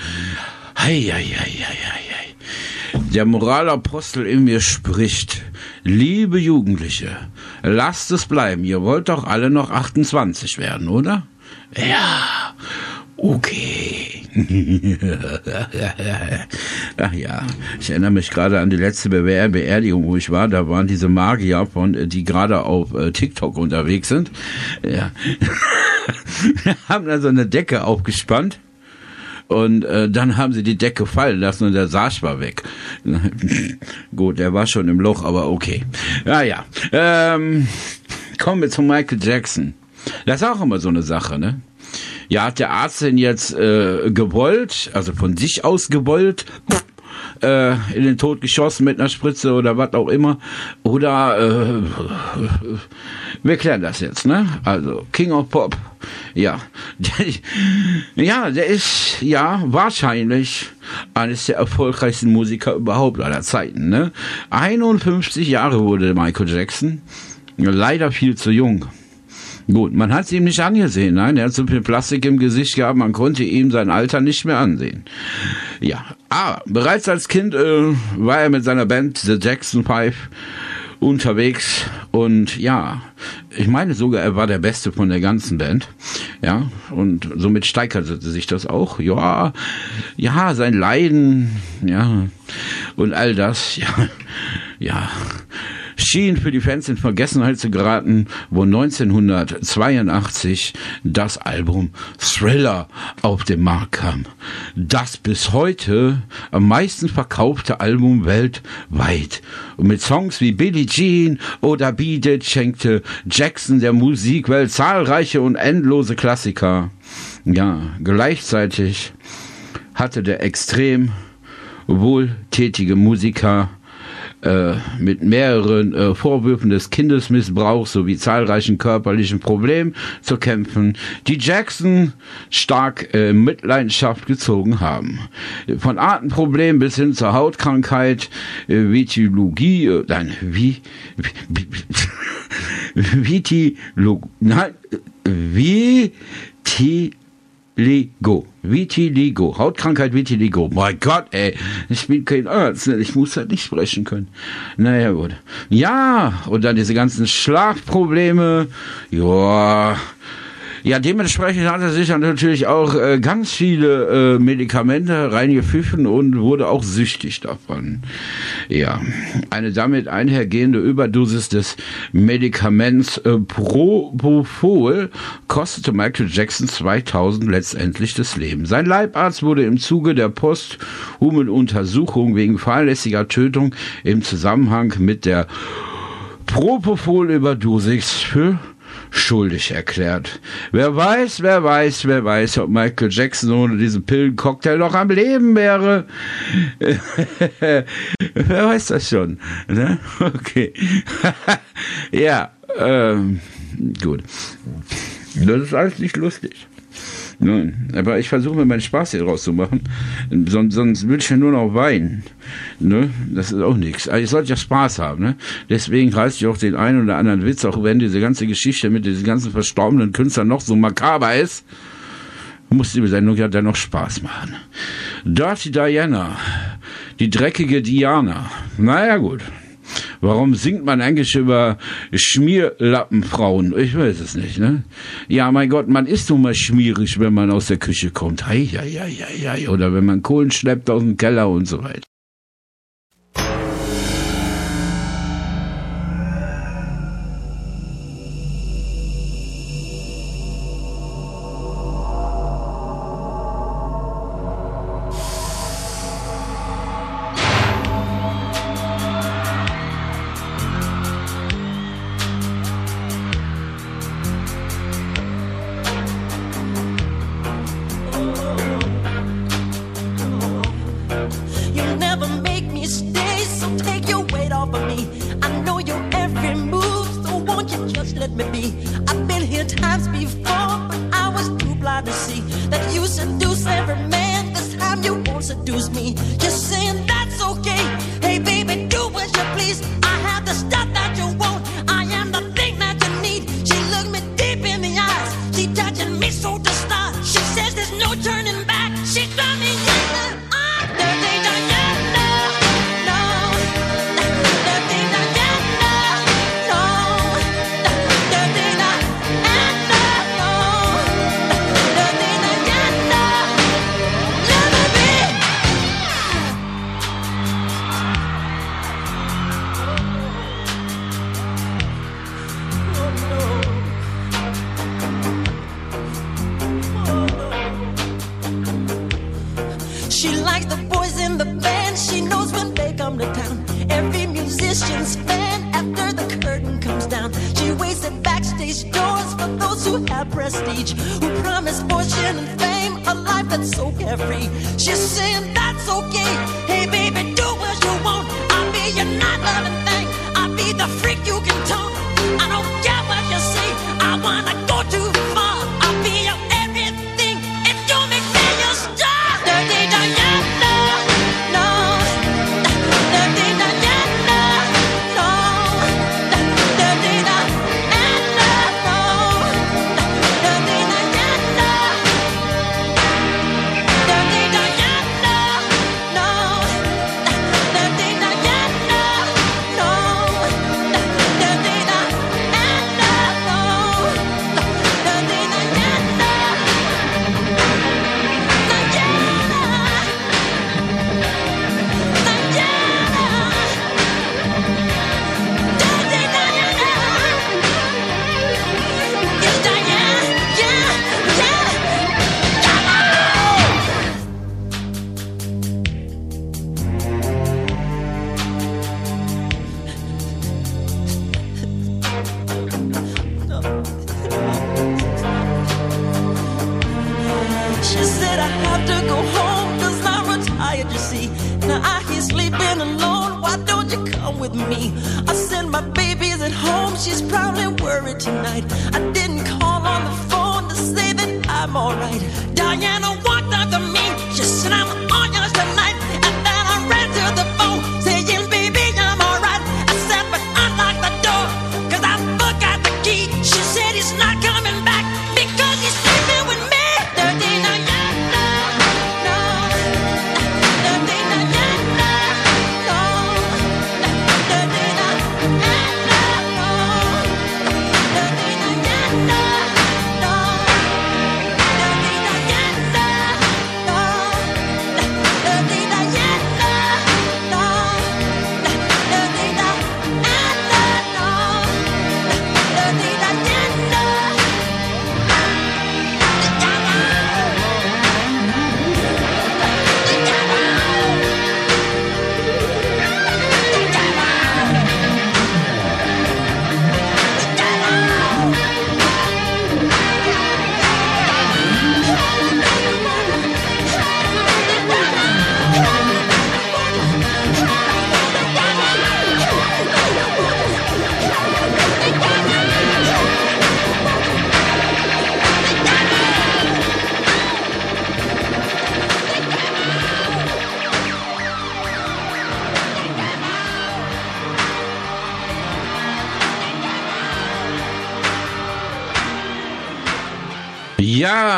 Hei. Der Moralapostel in mir spricht, liebe Jugendliche, lasst es bleiben, ihr wollt doch alle noch 28 werden, oder? Ja, okay. Ach ja, ich erinnere mich gerade an die letzte Bewehr Beerdigung, wo ich war. Da waren diese Magier von, äh, die gerade auf äh, TikTok unterwegs sind. Ja. haben da so eine Decke aufgespannt. Und äh, dann haben sie die Decke fallen lassen und der Sarg war weg. Gut, der war schon im Loch, aber okay. Ja, ja. Ähm, kommen wir zu Michael Jackson. Das ist auch immer so eine Sache, ne? Ja, hat der Arzt denn jetzt äh, gewollt, also von sich aus gewollt, äh, in den Tod geschossen mit einer Spritze oder was auch immer? Oder äh, wir klären das jetzt, ne? Also King of Pop, ja, ja, der ist ja wahrscheinlich eines der erfolgreichsten Musiker überhaupt aller Zeiten, ne? 51 Jahre wurde Michael Jackson, leider viel zu jung. Gut, man hat es ihm nicht angesehen, nein, er hat so viel Plastik im Gesicht gehabt, man konnte ihm sein Alter nicht mehr ansehen. Ja, aber bereits als Kind äh, war er mit seiner Band The Jackson Five unterwegs und ja, ich meine sogar, er war der Beste von der ganzen Band, ja, und somit steigerte sich das auch, ja, ja, sein Leiden, ja, und all das, ja, ja, schien für die Fans in Vergessenheit zu geraten, wo 1982 das Album Thriller auf den Markt kam. Das bis heute am meisten verkaufte Album weltweit. Und mit Songs wie Billie Jean oder Beat It schenkte Jackson der Musikwelt zahlreiche und endlose Klassiker. Ja, gleichzeitig hatte der extrem wohltätige Musiker äh, mit mehreren äh, Vorwürfen des Kindesmissbrauchs sowie zahlreichen körperlichen Problemen zu kämpfen, die Jackson stark äh, Mitleidenschaft gezogen haben. Von Atemproblemen bis hin zur Hautkrankheit, äh, Vitiligie, äh, nein, wie, Vitiligo, nein, Vitiligo. Vitiligo. Hautkrankheit Vitiligo. Mein Gott, ey. Ich bin kein Arzt. Ich muss halt nicht sprechen können. Naja, gut. Ja, und dann diese ganzen Schlafprobleme. Ja. Ja, dementsprechend hat er sich dann natürlich auch äh, ganz viele äh, Medikamente reingepfiffen und wurde auch süchtig davon. Ja, eine damit einhergehende Überdosis des Medikaments äh, Propofol kostete Michael Jackson 2000 letztendlich das Leben. Sein Leibarzt wurde im Zuge der posthumen Untersuchung wegen fahrlässiger Tötung im Zusammenhang mit der Propofol-Überdosis für schuldig erklärt. Wer weiß, wer weiß, wer weiß, ob Michael Jackson ohne diesen Pillencocktail noch am Leben wäre. wer weiß das schon. Ne? Okay. ja, ähm, gut. Das ist alles nicht lustig. Nein, aber ich versuche mir meinen Spaß hier draus zu machen. Sonst, sonst würde ich ja nur noch weinen. Ne? Das ist auch nichts. Also ich sollte ja Spaß haben. Ne? Deswegen reiße ich auch den einen oder anderen Witz, auch wenn diese ganze Geschichte mit diesen ganzen verstorbenen Künstlern noch so makaber ist. Muss die Sendung ja dann noch Spaß machen. Dirty Diana, die dreckige Diana. Naja gut. Warum singt man eigentlich über Schmierlappenfrauen? Ich weiß es nicht, ne? Ja, mein Gott, man ist nun mal schmierig, wenn man aus der Küche kommt. Hei, hei, hei, hei, hei. Oder wenn man Kohlen schleppt aus dem Keller und so weiter.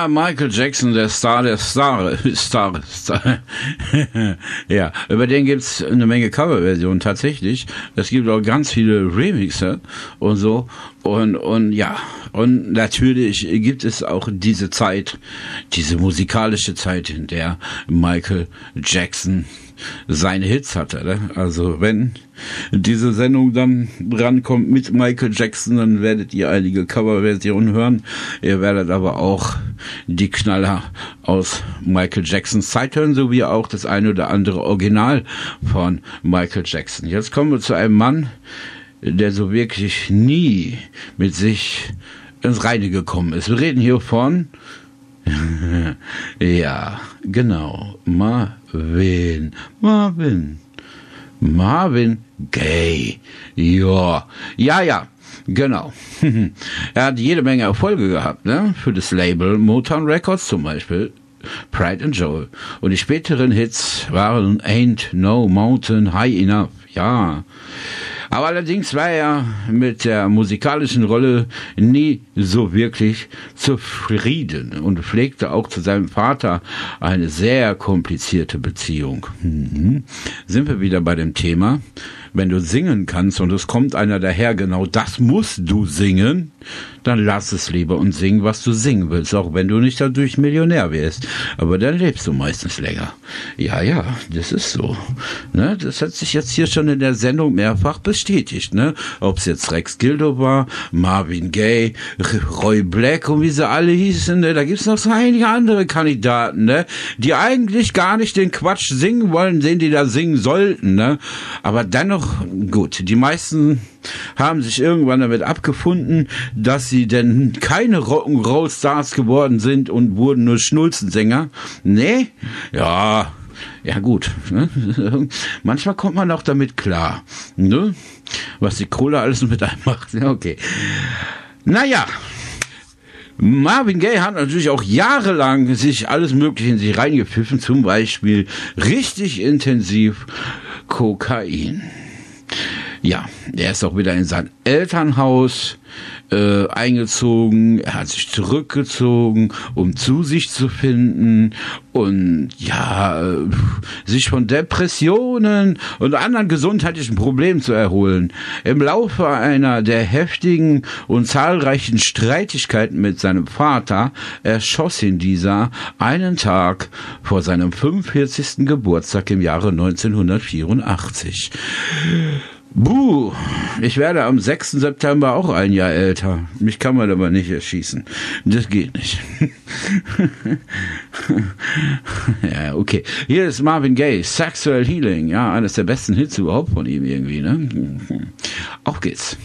Michael Jackson, der Star der Star, Star, Star. ja, über den gibt's eine Menge Coverversionen tatsächlich. Es gibt auch ganz viele Remixer und so. Und, und ja, und natürlich gibt es auch diese Zeit, diese musikalische Zeit, in der Michael Jackson seine Hits hatte. Ne? Also wenn diese Sendung dann drankommt mit Michael Jackson, dann werdet ihr einige Coverversionen hören. Ihr werdet aber auch die Knaller aus Michael Jacksons Zeit hören, sowie auch das eine oder andere Original von Michael Jackson. Jetzt kommen wir zu einem Mann, der so wirklich nie mit sich ins Reine gekommen ist. Wir reden hier von ja, genau. Marvin. Marvin. Marvin Gaye. Ja. Ja, ja. Genau. er hat jede Menge Erfolge gehabt, ne? Für das Label Motown Records zum Beispiel. Pride and Joel. Und die späteren Hits waren Ain't No Mountain High Enough. Ja. Aber allerdings war er mit der musikalischen Rolle nie so wirklich zufrieden und pflegte auch zu seinem Vater eine sehr komplizierte Beziehung. Mhm. Sind wir wieder bei dem Thema. Wenn du singen kannst und es kommt einer daher, genau das musst du singen, dann lass es lieber und sing, was du singen willst, auch wenn du nicht dadurch Millionär wirst. Aber dann lebst du meistens länger. Ja, ja, das ist so. Ne? Das hat sich jetzt hier schon in der Sendung mehrfach bestätigt. Ne? Ob es jetzt Rex Gildo war, Marvin Gaye, Roy Black und wie sie alle hießen, ne? da gibt's noch so einige andere Kandidaten, ne? die eigentlich gar nicht den Quatsch singen wollen, den die da singen sollten. Ne? Aber dennoch, gut, die meisten haben sich irgendwann damit abgefunden, dass sie denn keine Rock'n'Roll-Stars geworden sind und wurden nur Schnulzensänger. Nee, ja, ja gut. Ne? Manchmal kommt man auch damit klar. Ne? Was die Kohle alles mit einem macht. Ja, okay. Naja. Marvin Gaye hat natürlich auch jahrelang sich alles Mögliche in sich reingepfiffen, zum Beispiel richtig intensiv Kokain. Ja, er ist auch wieder in sein Elternhaus äh, eingezogen. Er hat sich zurückgezogen, um zu sich zu finden und ja, äh, sich von Depressionen und anderen gesundheitlichen Problemen zu erholen. Im Laufe einer der heftigen und zahlreichen Streitigkeiten mit seinem Vater erschoss ihn dieser einen Tag vor seinem 45. Geburtstag im Jahre 1984. Buh, ich werde am 6. September auch ein Jahr älter. Mich kann man aber nicht erschießen. Das geht nicht. ja, okay. Hier ist Marvin Gaye, Sexual Healing. Ja, eines der besten Hits überhaupt von ihm irgendwie, ne? Auf geht's.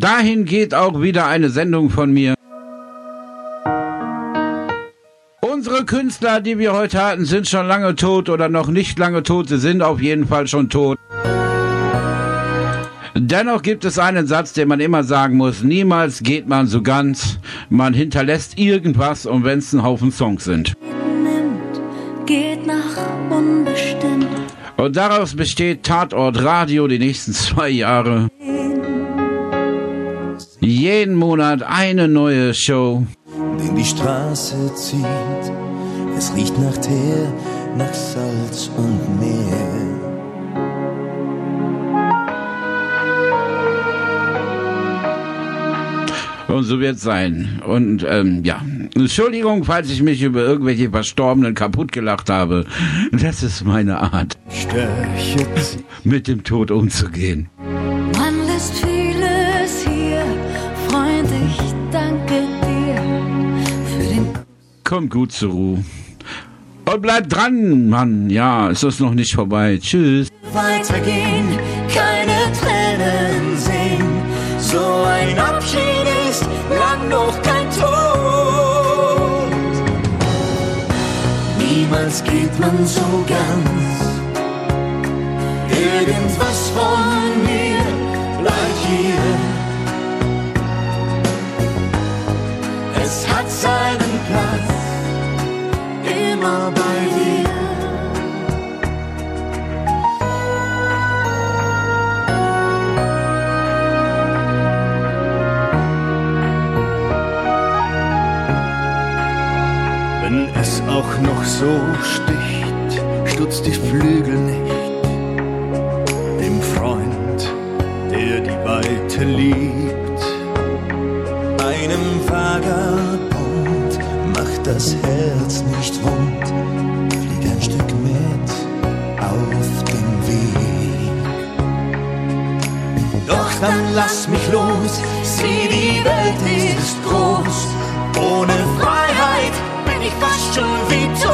Dahin geht auch wieder eine Sendung von mir. Unsere Künstler, die wir heute hatten, sind schon lange tot oder noch nicht lange tot. Sie sind auf jeden Fall schon tot. Dennoch gibt es einen Satz, den man immer sagen muss. Niemals geht man so ganz. Man hinterlässt irgendwas, und wenn es ein Haufen Songs sind. Geht nach unbestimmt. Und daraus besteht Tatort Radio die nächsten zwei Jahre. Jeden Monat eine neue Show. den die Straße zieht. Es riecht nach Teer, nach Salz und Meer. Und so wird es sein. Und ähm, ja, Entschuldigung, falls ich mich über irgendwelche Verstorbenen kaputt gelacht habe. Das ist meine Art, mit dem Tod umzugehen. Man lässt vieles danke dir für den Kommt gut zur Ruhe. Und bleibt dran, Mann. Ja, es ist noch nicht vorbei. Tschüss. weitergehen, keine Tränen sehen. So ein Abschied ist lang noch kein Tod. Niemals geht man so ganz. Irgendwas von mir Es hat seinen Platz immer bei dir. Wenn es auch noch so sticht, stutzt die Flügel nicht. Dem Freund, der die Weite liebt. Einem Vagabund macht das Herz nicht wund. Flieg ein Stück mit auf den Weg. Doch dann lass mich los, sieh, die Welt ist groß. Ohne Freiheit bin ich fast schon wie tot.